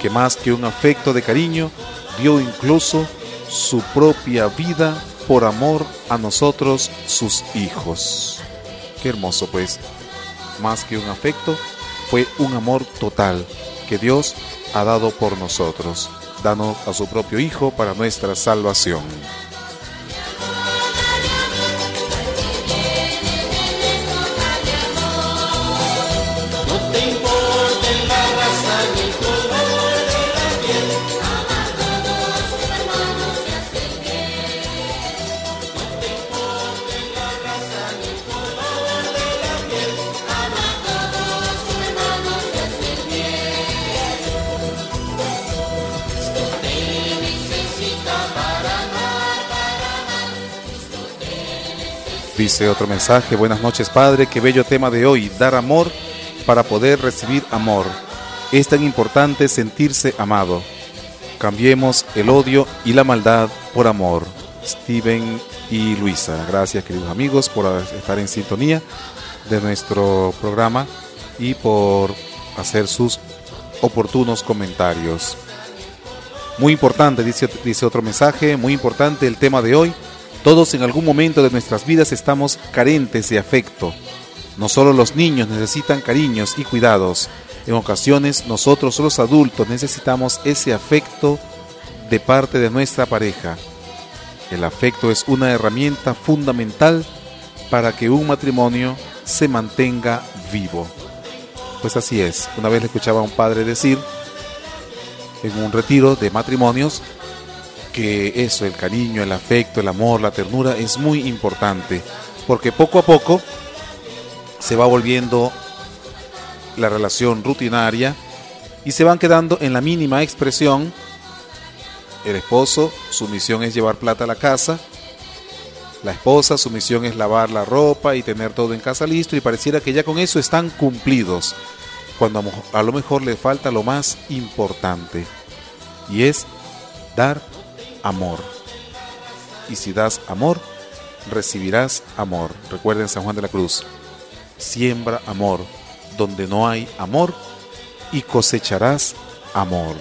que más que un afecto de cariño, dio incluso su propia vida por amor a nosotros, sus hijos. Qué hermoso pues, más que un afecto, fue un amor total que Dios ha dado por nosotros, dando a su propio Hijo para nuestra salvación. Dice otro mensaje, buenas noches Padre, qué bello tema de hoy, dar amor para poder recibir amor. Es tan importante sentirse amado. Cambiemos el odio y la maldad por amor. Steven y Luisa, gracias queridos amigos por estar en sintonía de nuestro programa y por hacer sus oportunos comentarios. Muy importante, dice, dice otro mensaje, muy importante el tema de hoy todos en algún momento de nuestras vidas estamos carentes de afecto. No solo los niños necesitan cariños y cuidados, en ocasiones nosotros los adultos necesitamos ese afecto de parte de nuestra pareja. El afecto es una herramienta fundamental para que un matrimonio se mantenga vivo. Pues así es, una vez le escuchaba a un padre decir en un retiro de matrimonios que eso, el cariño, el afecto, el amor, la ternura es muy importante, porque poco a poco se va volviendo la relación rutinaria y se van quedando en la mínima expresión. El esposo, su misión es llevar plata a la casa. La esposa, su misión es lavar la ropa y tener todo en casa listo y pareciera que ya con eso están cumplidos, cuando a lo mejor le falta lo más importante y es dar amor. Y si das amor, recibirás amor. Recuerden San Juan de la Cruz. Siembra amor donde no hay amor y cosecharás amor.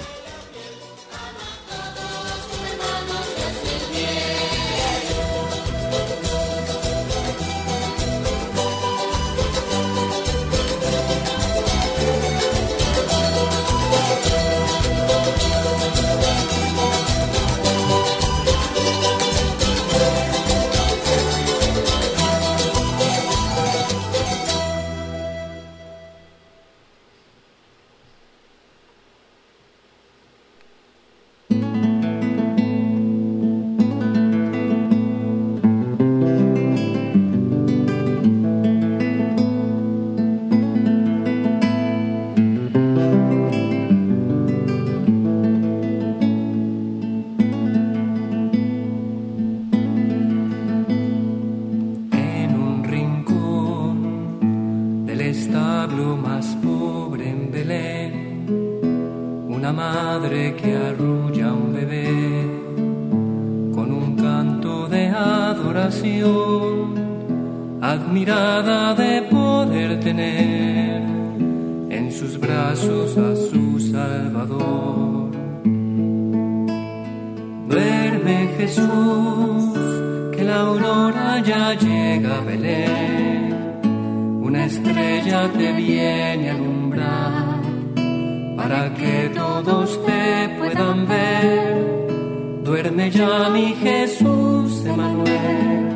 Que todos te puedan ver. Duerme ya mi Jesús Emanuel,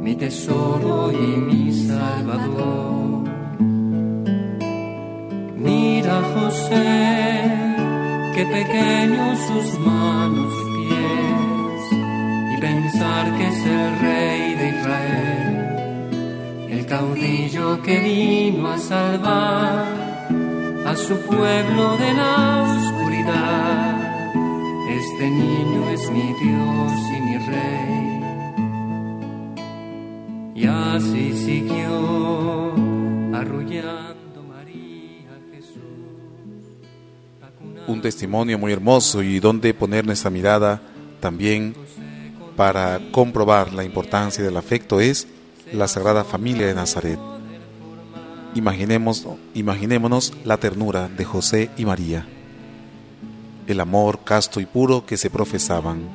mi tesoro y mi Salvador. Mira José, qué pequeños sus manos y pies, y pensar que es el rey de Israel, el caudillo que vino a salvar a su pueblo de la oscuridad. Este niño es mi Dios y mi rey. Y así siguió arrullando María Jesús. Un testimonio muy hermoso y donde poner nuestra mirada también para comprobar la importancia del afecto es la Sagrada Familia de Nazaret. Imaginemos, imaginémonos la ternura de José y María, el amor casto y puro que se profesaban,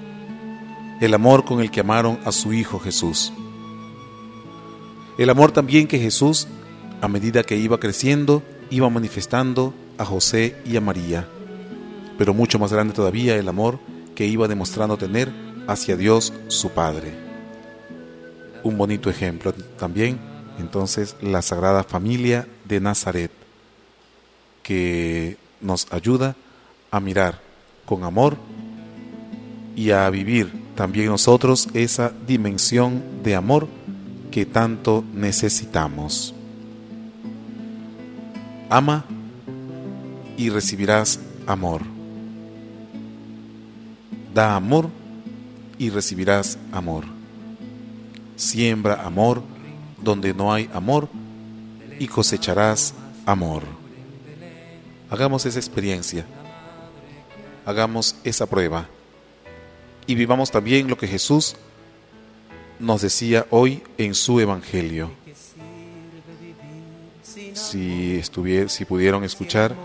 el amor con el que amaron a su Hijo Jesús, el amor también que Jesús, a medida que iba creciendo, iba manifestando a José y a María, pero mucho más grande todavía el amor que iba demostrando tener hacia Dios su Padre. Un bonito ejemplo también entonces la Sagrada Familia de Nazaret, que nos ayuda a mirar con amor y a vivir también nosotros esa dimensión de amor que tanto necesitamos. Ama y recibirás amor. Da amor y recibirás amor. Siembra amor donde no hay amor y cosecharás amor. Hagamos esa experiencia, hagamos esa prueba y vivamos también lo que Jesús nos decía hoy en su Evangelio. Si, estuviera, si pudieron escuchar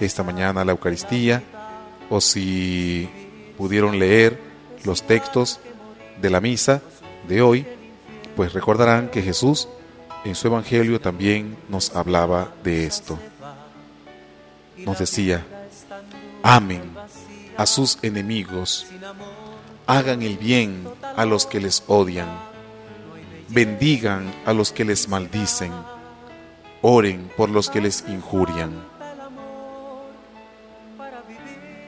esta mañana la Eucaristía o si pudieron leer los textos de la misa de hoy, pues recordarán que Jesús en su Evangelio también nos hablaba de esto. Nos decía, amen a sus enemigos, hagan el bien a los que les odian, bendigan a los que les maldicen, oren por los que les injurian.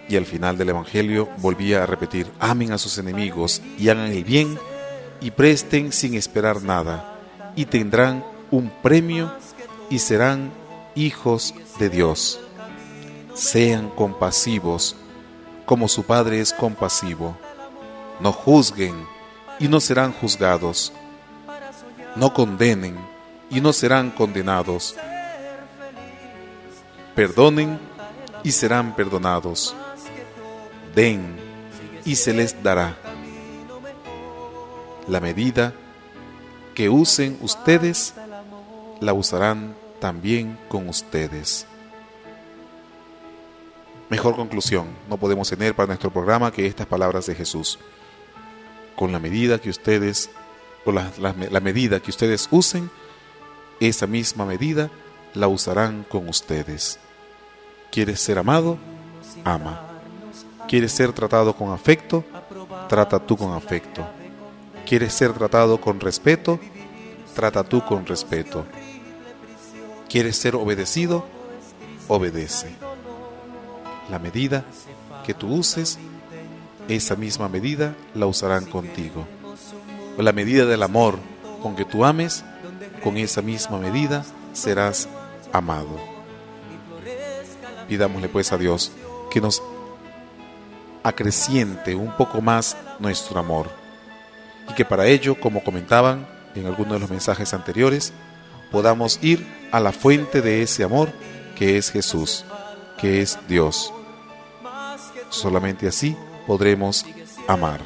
Y al final del Evangelio volvía a repetir, amen a sus enemigos y hagan el bien y presten sin esperar nada, y tendrán un premio y serán hijos de Dios. Sean compasivos, como su Padre es compasivo. No juzguen y no serán juzgados. No condenen y no serán condenados. Perdonen y serán perdonados. Den y se les dará la medida que usen ustedes, la usarán también con ustedes. Mejor conclusión no podemos tener para nuestro programa que estas palabras de Jesús. Con la medida que ustedes, o la, la medida que ustedes usen, esa misma medida la usarán con ustedes. ¿Quieres ser amado? Ama. ¿Quieres ser tratado con afecto? Trata tú con afecto. ¿Quieres ser tratado con respeto? Trata tú con respeto. ¿Quieres ser obedecido? Obedece. La medida que tú uses, esa misma medida la usarán contigo. La medida del amor con que tú ames, con esa misma medida serás amado. Pidámosle pues a Dios que nos acreciente un poco más nuestro amor y que para ello, como comentaban en algunos de los mensajes anteriores, podamos ir a la fuente de ese amor que es Jesús, que es Dios, Solamente así podremos amar.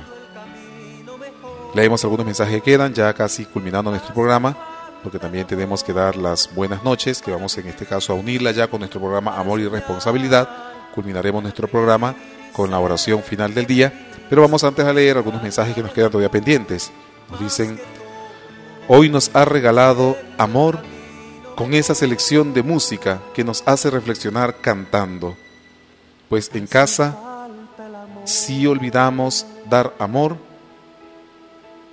Leemos algunos mensajes que quedan, ya casi culminando nuestro programa, porque también tenemos que dar las buenas noches, que vamos en este caso a unirla ya con nuestro programa Amor y Responsabilidad. Culminaremos nuestro programa con la oración final del día, pero vamos antes a leer algunos mensajes que nos quedan todavía pendientes. Nos dicen, hoy nos ha regalado amor con esa selección de música que nos hace reflexionar cantando, pues en casa si olvidamos dar amor,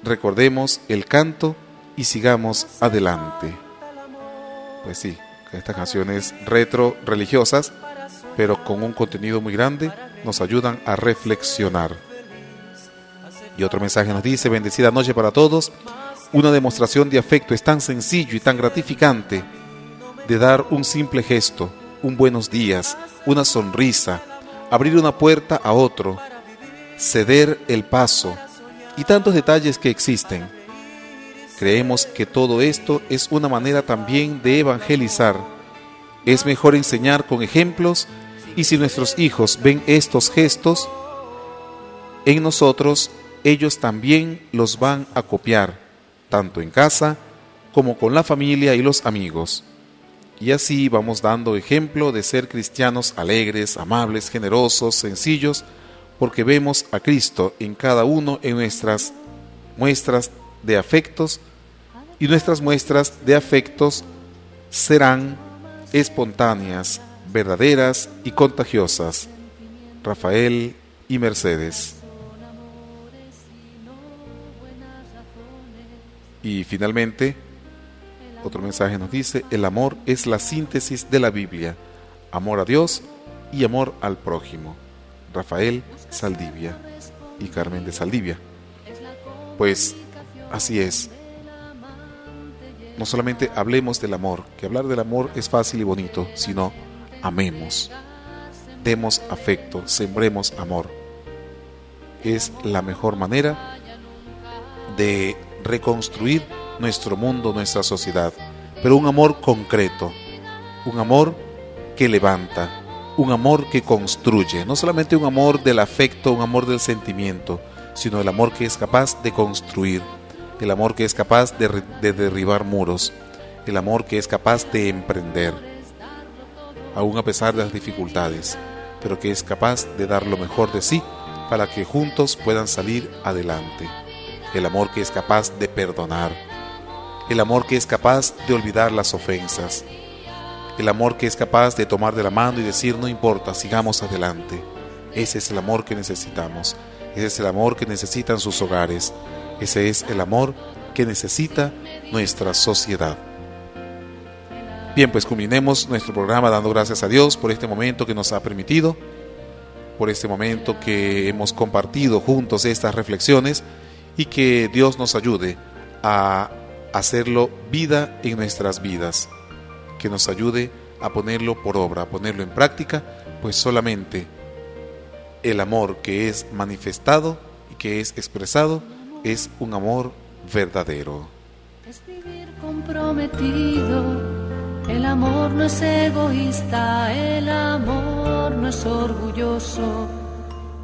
recordemos el canto y sigamos adelante. Pues sí, estas canciones retro religiosas, pero con un contenido muy grande, nos ayudan a reflexionar. Y otro mensaje nos dice, bendecida noche para todos. Una demostración de afecto es tan sencillo y tan gratificante de dar un simple gesto, un buenos días, una sonrisa, abrir una puerta a otro, ceder el paso y tantos detalles que existen. Creemos que todo esto es una manera también de evangelizar. Es mejor enseñar con ejemplos y si nuestros hijos ven estos gestos en nosotros, ellos también los van a copiar, tanto en casa como con la familia y los amigos. Y así vamos dando ejemplo de ser cristianos alegres, amables, generosos, sencillos, porque vemos a Cristo en cada uno en nuestras muestras de afectos y nuestras muestras de afectos serán espontáneas, verdaderas y contagiosas. Rafael y Mercedes. Y finalmente, otro mensaje nos dice, el amor es la síntesis de la Biblia, amor a Dios y amor al prójimo. Rafael Saldivia y Carmen de Saldivia. Pues así es. No solamente hablemos del amor, que hablar del amor es fácil y bonito, sino amemos, demos afecto, sembremos amor. Es la mejor manera de reconstruir nuestro mundo, nuestra sociedad, pero un amor concreto, un amor que levanta, un amor que construye, no solamente un amor del afecto, un amor del sentimiento, sino el amor que es capaz de construir, el amor que es capaz de, de derribar muros, el amor que es capaz de emprender, aún a pesar de las dificultades, pero que es capaz de dar lo mejor de sí para que juntos puedan salir adelante, el amor que es capaz de perdonar, el amor que es capaz de olvidar las ofensas, el amor que es capaz de tomar de la mano y decir no importa, sigamos adelante. Ese es el amor que necesitamos, ese es el amor que necesitan sus hogares, ese es el amor que necesita nuestra sociedad. Bien, pues culminemos nuestro programa dando gracias a Dios por este momento que nos ha permitido, por este momento que hemos compartido juntos estas reflexiones y que Dios nos ayude a hacerlo vida en nuestras vidas, que nos ayude a ponerlo por obra, a ponerlo en práctica, pues solamente el amor que es manifestado y que es expresado es un amor verdadero. Es vivir comprometido, el amor no es egoísta, el amor no es orgulloso,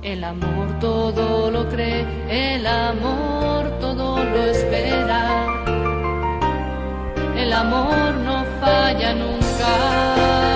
el amor todo lo cree, el amor todo lo espera. El amor no falla nunca.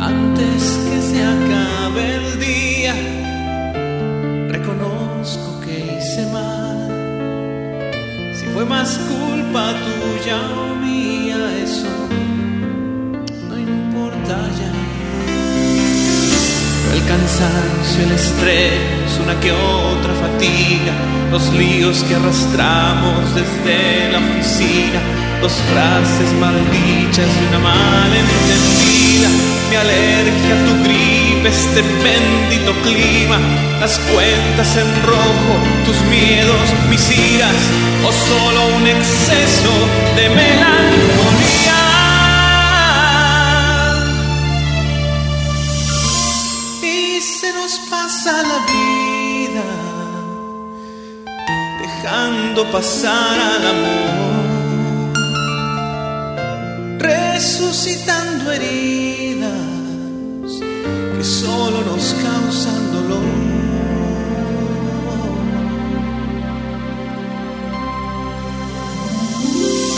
Antes que se acabe el día, reconozco que hice mal. Si fue más culpa tuya o mía, eso no importa ya. El cansancio, el estrés, una que otra fatiga, los líos que arrastramos desde la oficina, dos frases maldichas y una mala entendida, mi alergia, tu gripe, este bendito clima, las cuentas en rojo, tus miedos, mis iras, o solo un exceso de melancolía. Y se nos pasa la vida dejando pasar al amor, resucitando heridas que solo nos causan dolor.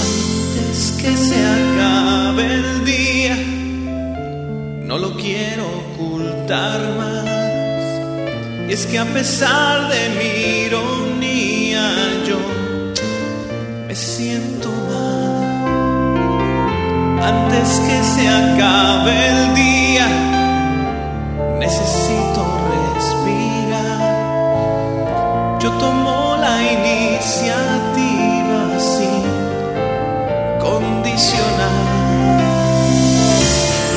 Antes que se acabe el día, no lo quiero ocultar más. Es que a pesar de mi acabe el día, necesito respirar. Yo tomo la iniciativa sin condicionar.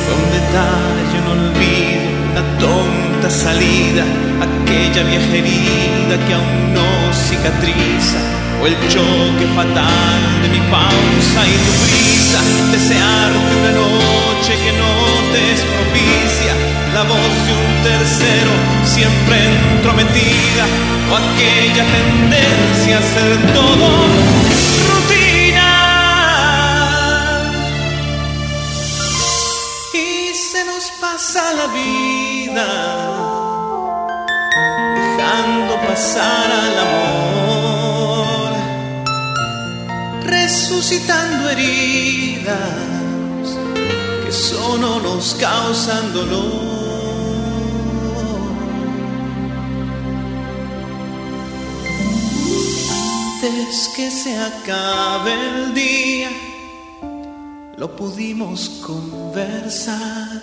Con detalle un olvido, una tonta salida, aquella vieja herida que aún no cicatriza, o el choque fatal de mi pausa y tu prisa, desearte una noche que no te es propicia, la voz de un tercero siempre entrometida, o aquella tendencia a ser todo rutina. y se nos pasa la vida dejando pasar al amor, resucitando heridas que solo nos causan dolor. Antes que se acabe el día, lo pudimos conversar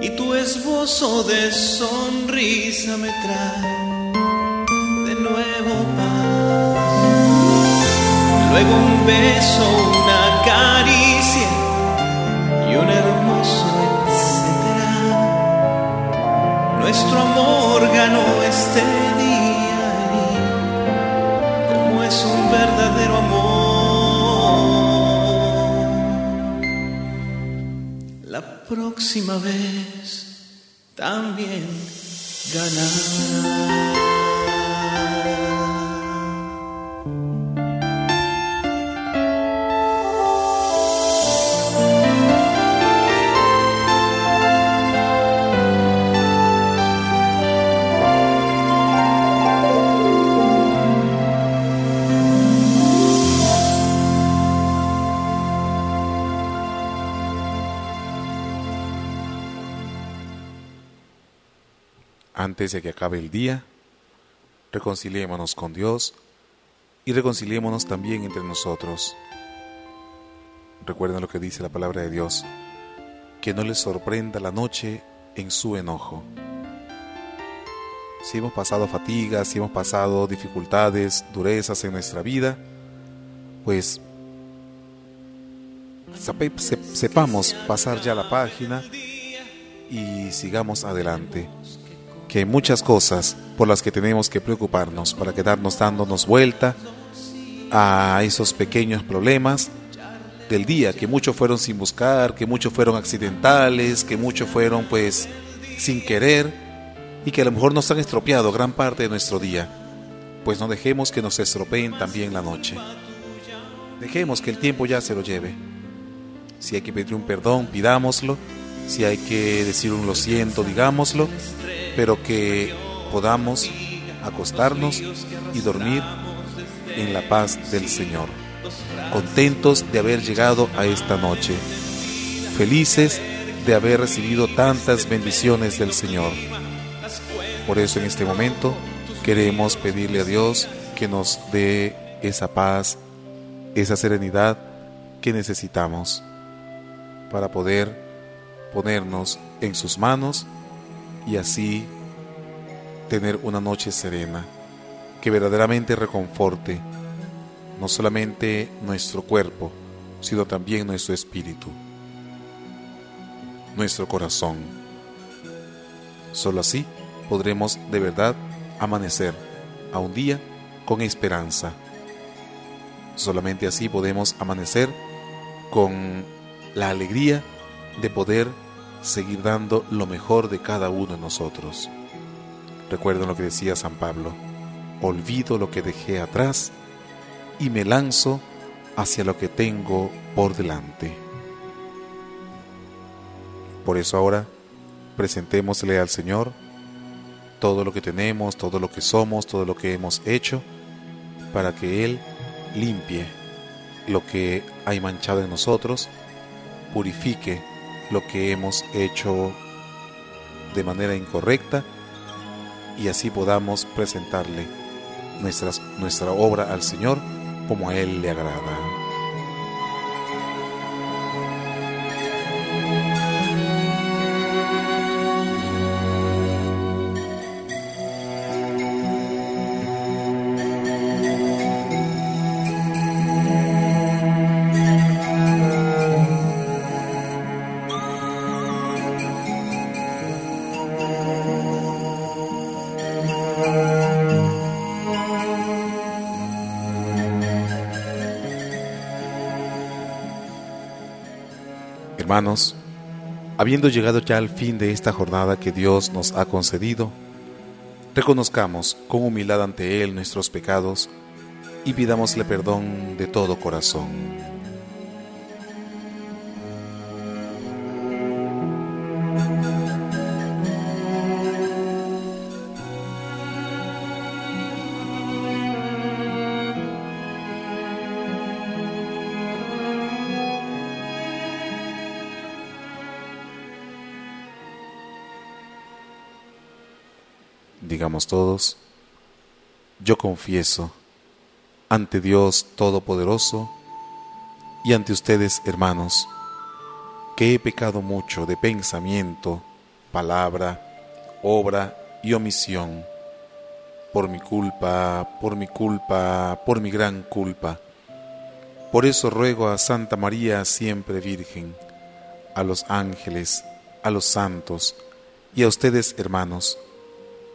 y tu esbozo de sonrisa me trae de nuevo paz. Luego un beso, una caricia y un hermoso etcétera. Nuestro amor ganó este día y como es un verdadero amor. La próxima vez también ganará. Que acabe el día, reconciliémonos con Dios y reconciliémonos también entre nosotros. Recuerden lo que dice la palabra de Dios, que no les sorprenda la noche en su enojo. Si hemos pasado fatigas, si hemos pasado dificultades, durezas en nuestra vida, pues sepamos pasar ya la página y sigamos adelante. Que hay muchas cosas por las que tenemos que preocuparnos para quedarnos dándonos vuelta a esos pequeños problemas del día, que muchos fueron sin buscar, que muchos fueron accidentales, que muchos fueron pues sin querer y que a lo mejor nos han estropeado gran parte de nuestro día. Pues no dejemos que nos estropeen también la noche. Dejemos que el tiempo ya se lo lleve. Si hay que pedir un perdón, pidámoslo Si hay que decir un lo siento, digámoslo, pero que podamos acostarnos y dormir en la paz del Señor, contentos de haber llegado a esta noche, felices de haber recibido tantas bendiciones del Señor. Por eso en este momento queremos pedirle a Dios que nos dé esa paz, esa serenidad que necesitamos para poder ponernos en sus manos y así tener una noche serena que verdaderamente reconforte no solamente nuestro cuerpo, sino también nuestro espíritu, nuestro corazón. Solo así podremos de verdad amanecer a un día con esperanza. Solamente así podemos amanecer con la alegría de poder seguir dando lo mejor de cada uno de nosotros. Recuerden lo que decía San Pablo, olvido lo que dejé atrás y me lanzo hacia lo que tengo por delante. Por eso ahora presentémosle al Señor todo lo que tenemos, todo lo que somos, todo lo que hemos hecho, para que Él limpie lo que hay manchado en nosotros, purifique lo que hemos hecho de manera incorrecta y así podamos presentarle nuestra obra al Señor como a Él le agrada. Hermanos, habiendo llegado ya al fin de esta jornada que Dios nos ha concedido, reconozcamos con humildad ante Él nuestros pecados y pidámosle perdón de todo corazón. Digamos todos, yo confieso ante Dios Todopoderoso y ante ustedes, hermanos, que he pecado mucho de pensamiento, palabra, obra y omisión, por mi culpa, por mi culpa, por mi gran culpa. Por eso ruego a Santa María siempre Virgen, a los ángeles, a los santos y a ustedes, hermanos,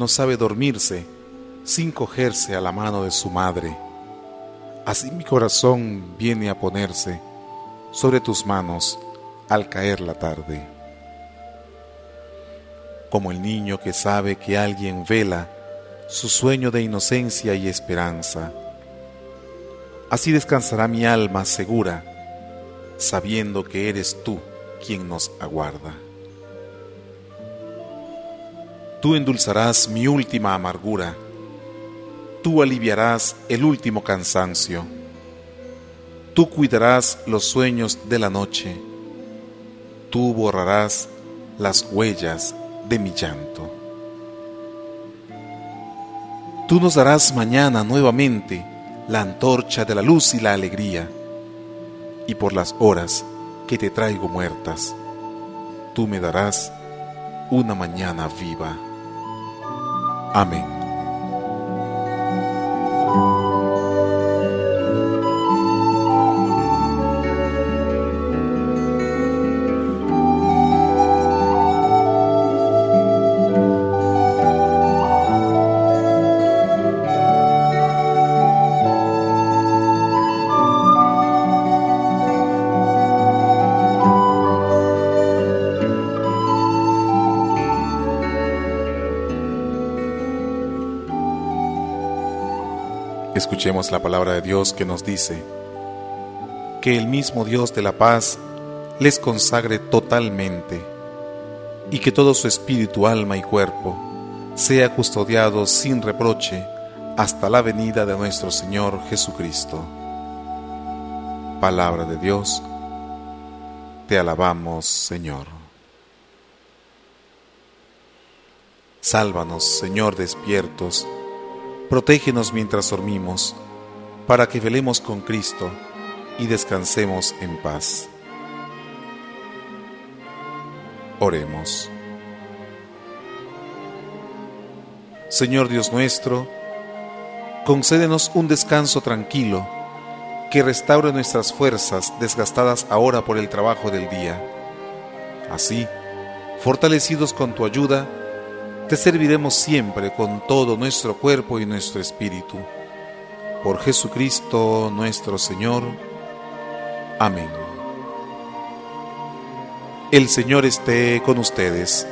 No sabe dormirse sin cogerse a la mano de su madre. Así mi corazón viene a ponerse sobre tus manos al caer la tarde. Como el niño que sabe que alguien vela su sueño de inocencia y esperanza. Así descansará mi alma segura, sabiendo que eres tú quien nos aguarda. Tú endulzarás mi última amargura, tú aliviarás el último cansancio, tú cuidarás los sueños de la noche, tú borrarás las huellas de mi llanto. Tú nos darás mañana nuevamente la antorcha de la luz y la alegría, y por las horas que te traigo muertas, tú me darás una mañana viva. Amén. Escuchemos la palabra de Dios que nos dice, que el mismo Dios de la paz les consagre totalmente y que todo su espíritu, alma y cuerpo sea custodiado sin reproche hasta la venida de nuestro Señor Jesucristo. Palabra de Dios, te alabamos Señor. Sálvanos, Señor, despiertos, Protégenos mientras dormimos, para que velemos con Cristo y descansemos en paz. Oremos. Señor Dios nuestro, concédenos un descanso tranquilo que restaure nuestras fuerzas desgastadas ahora por el trabajo del día. Así, fortalecidos con tu ayuda, te serviremos siempre con todo nuestro cuerpo y nuestro espíritu. Por Jesucristo nuestro Señor. Amén. El Señor esté con ustedes.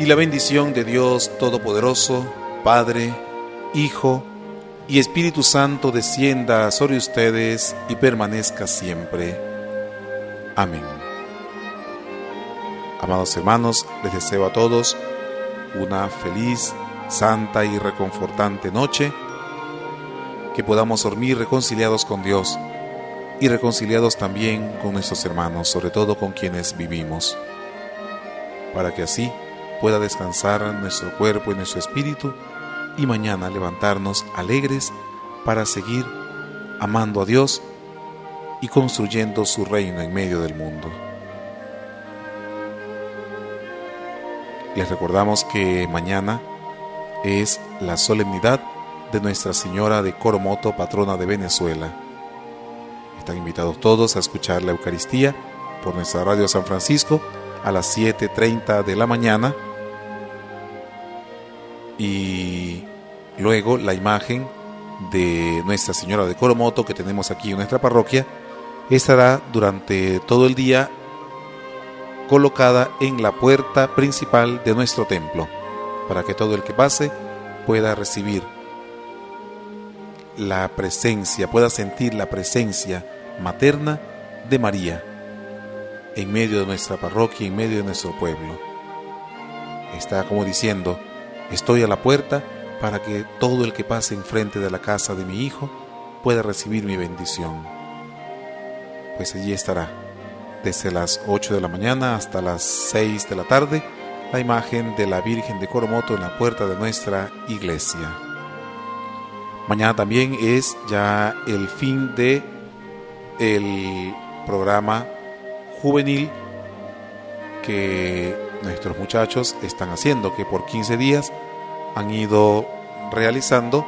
Y la bendición de Dios Todopoderoso, Padre, Hijo y Espíritu Santo descienda sobre ustedes y permanezca siempre. Amén. Amados hermanos, les deseo a todos una feliz, santa y reconfortante noche, que podamos dormir reconciliados con Dios y reconciliados también con nuestros hermanos, sobre todo con quienes vivimos, para que así pueda descansar nuestro cuerpo y nuestro espíritu y mañana levantarnos alegres para seguir amando a Dios y construyendo su reino en medio del mundo. Les recordamos que mañana es la solemnidad de Nuestra Señora de Coromoto, patrona de Venezuela. Están invitados todos a escuchar la Eucaristía por nuestra radio San Francisco a las 7.30 de la mañana y luego la imagen de Nuestra Señora de Coromoto que tenemos aquí en nuestra parroquia estará durante todo el día colocada en la puerta principal de nuestro templo, para que todo el que pase pueda recibir la presencia, pueda sentir la presencia materna de María en medio de nuestra parroquia, en medio de nuestro pueblo. Está como diciendo, estoy a la puerta para que todo el que pase enfrente de la casa de mi hijo pueda recibir mi bendición. Pues allí estará desde las 8 de la mañana hasta las 6 de la tarde, la imagen de la Virgen de Coromoto en la puerta de nuestra iglesia. Mañana también es ya el fin de el programa juvenil que nuestros muchachos están haciendo, que por 15 días han ido realizando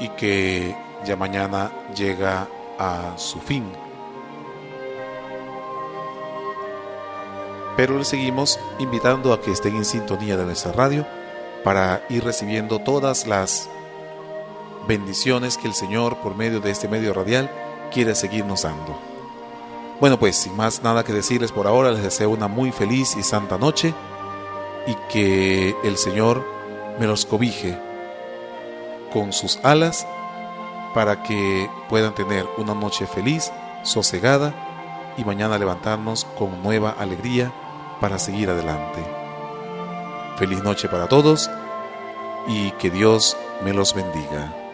y que ya mañana llega a su fin. Pero les seguimos invitando a que estén en sintonía de nuestra radio para ir recibiendo todas las bendiciones que el Señor por medio de este medio radial quiere seguirnos dando. Bueno, pues sin más nada que decirles por ahora, les deseo una muy feliz y santa noche y que el Señor me los cobije con sus alas para que puedan tener una noche feliz, sosegada y mañana levantarnos con nueva alegría para seguir adelante. Feliz noche para todos y que Dios me los bendiga.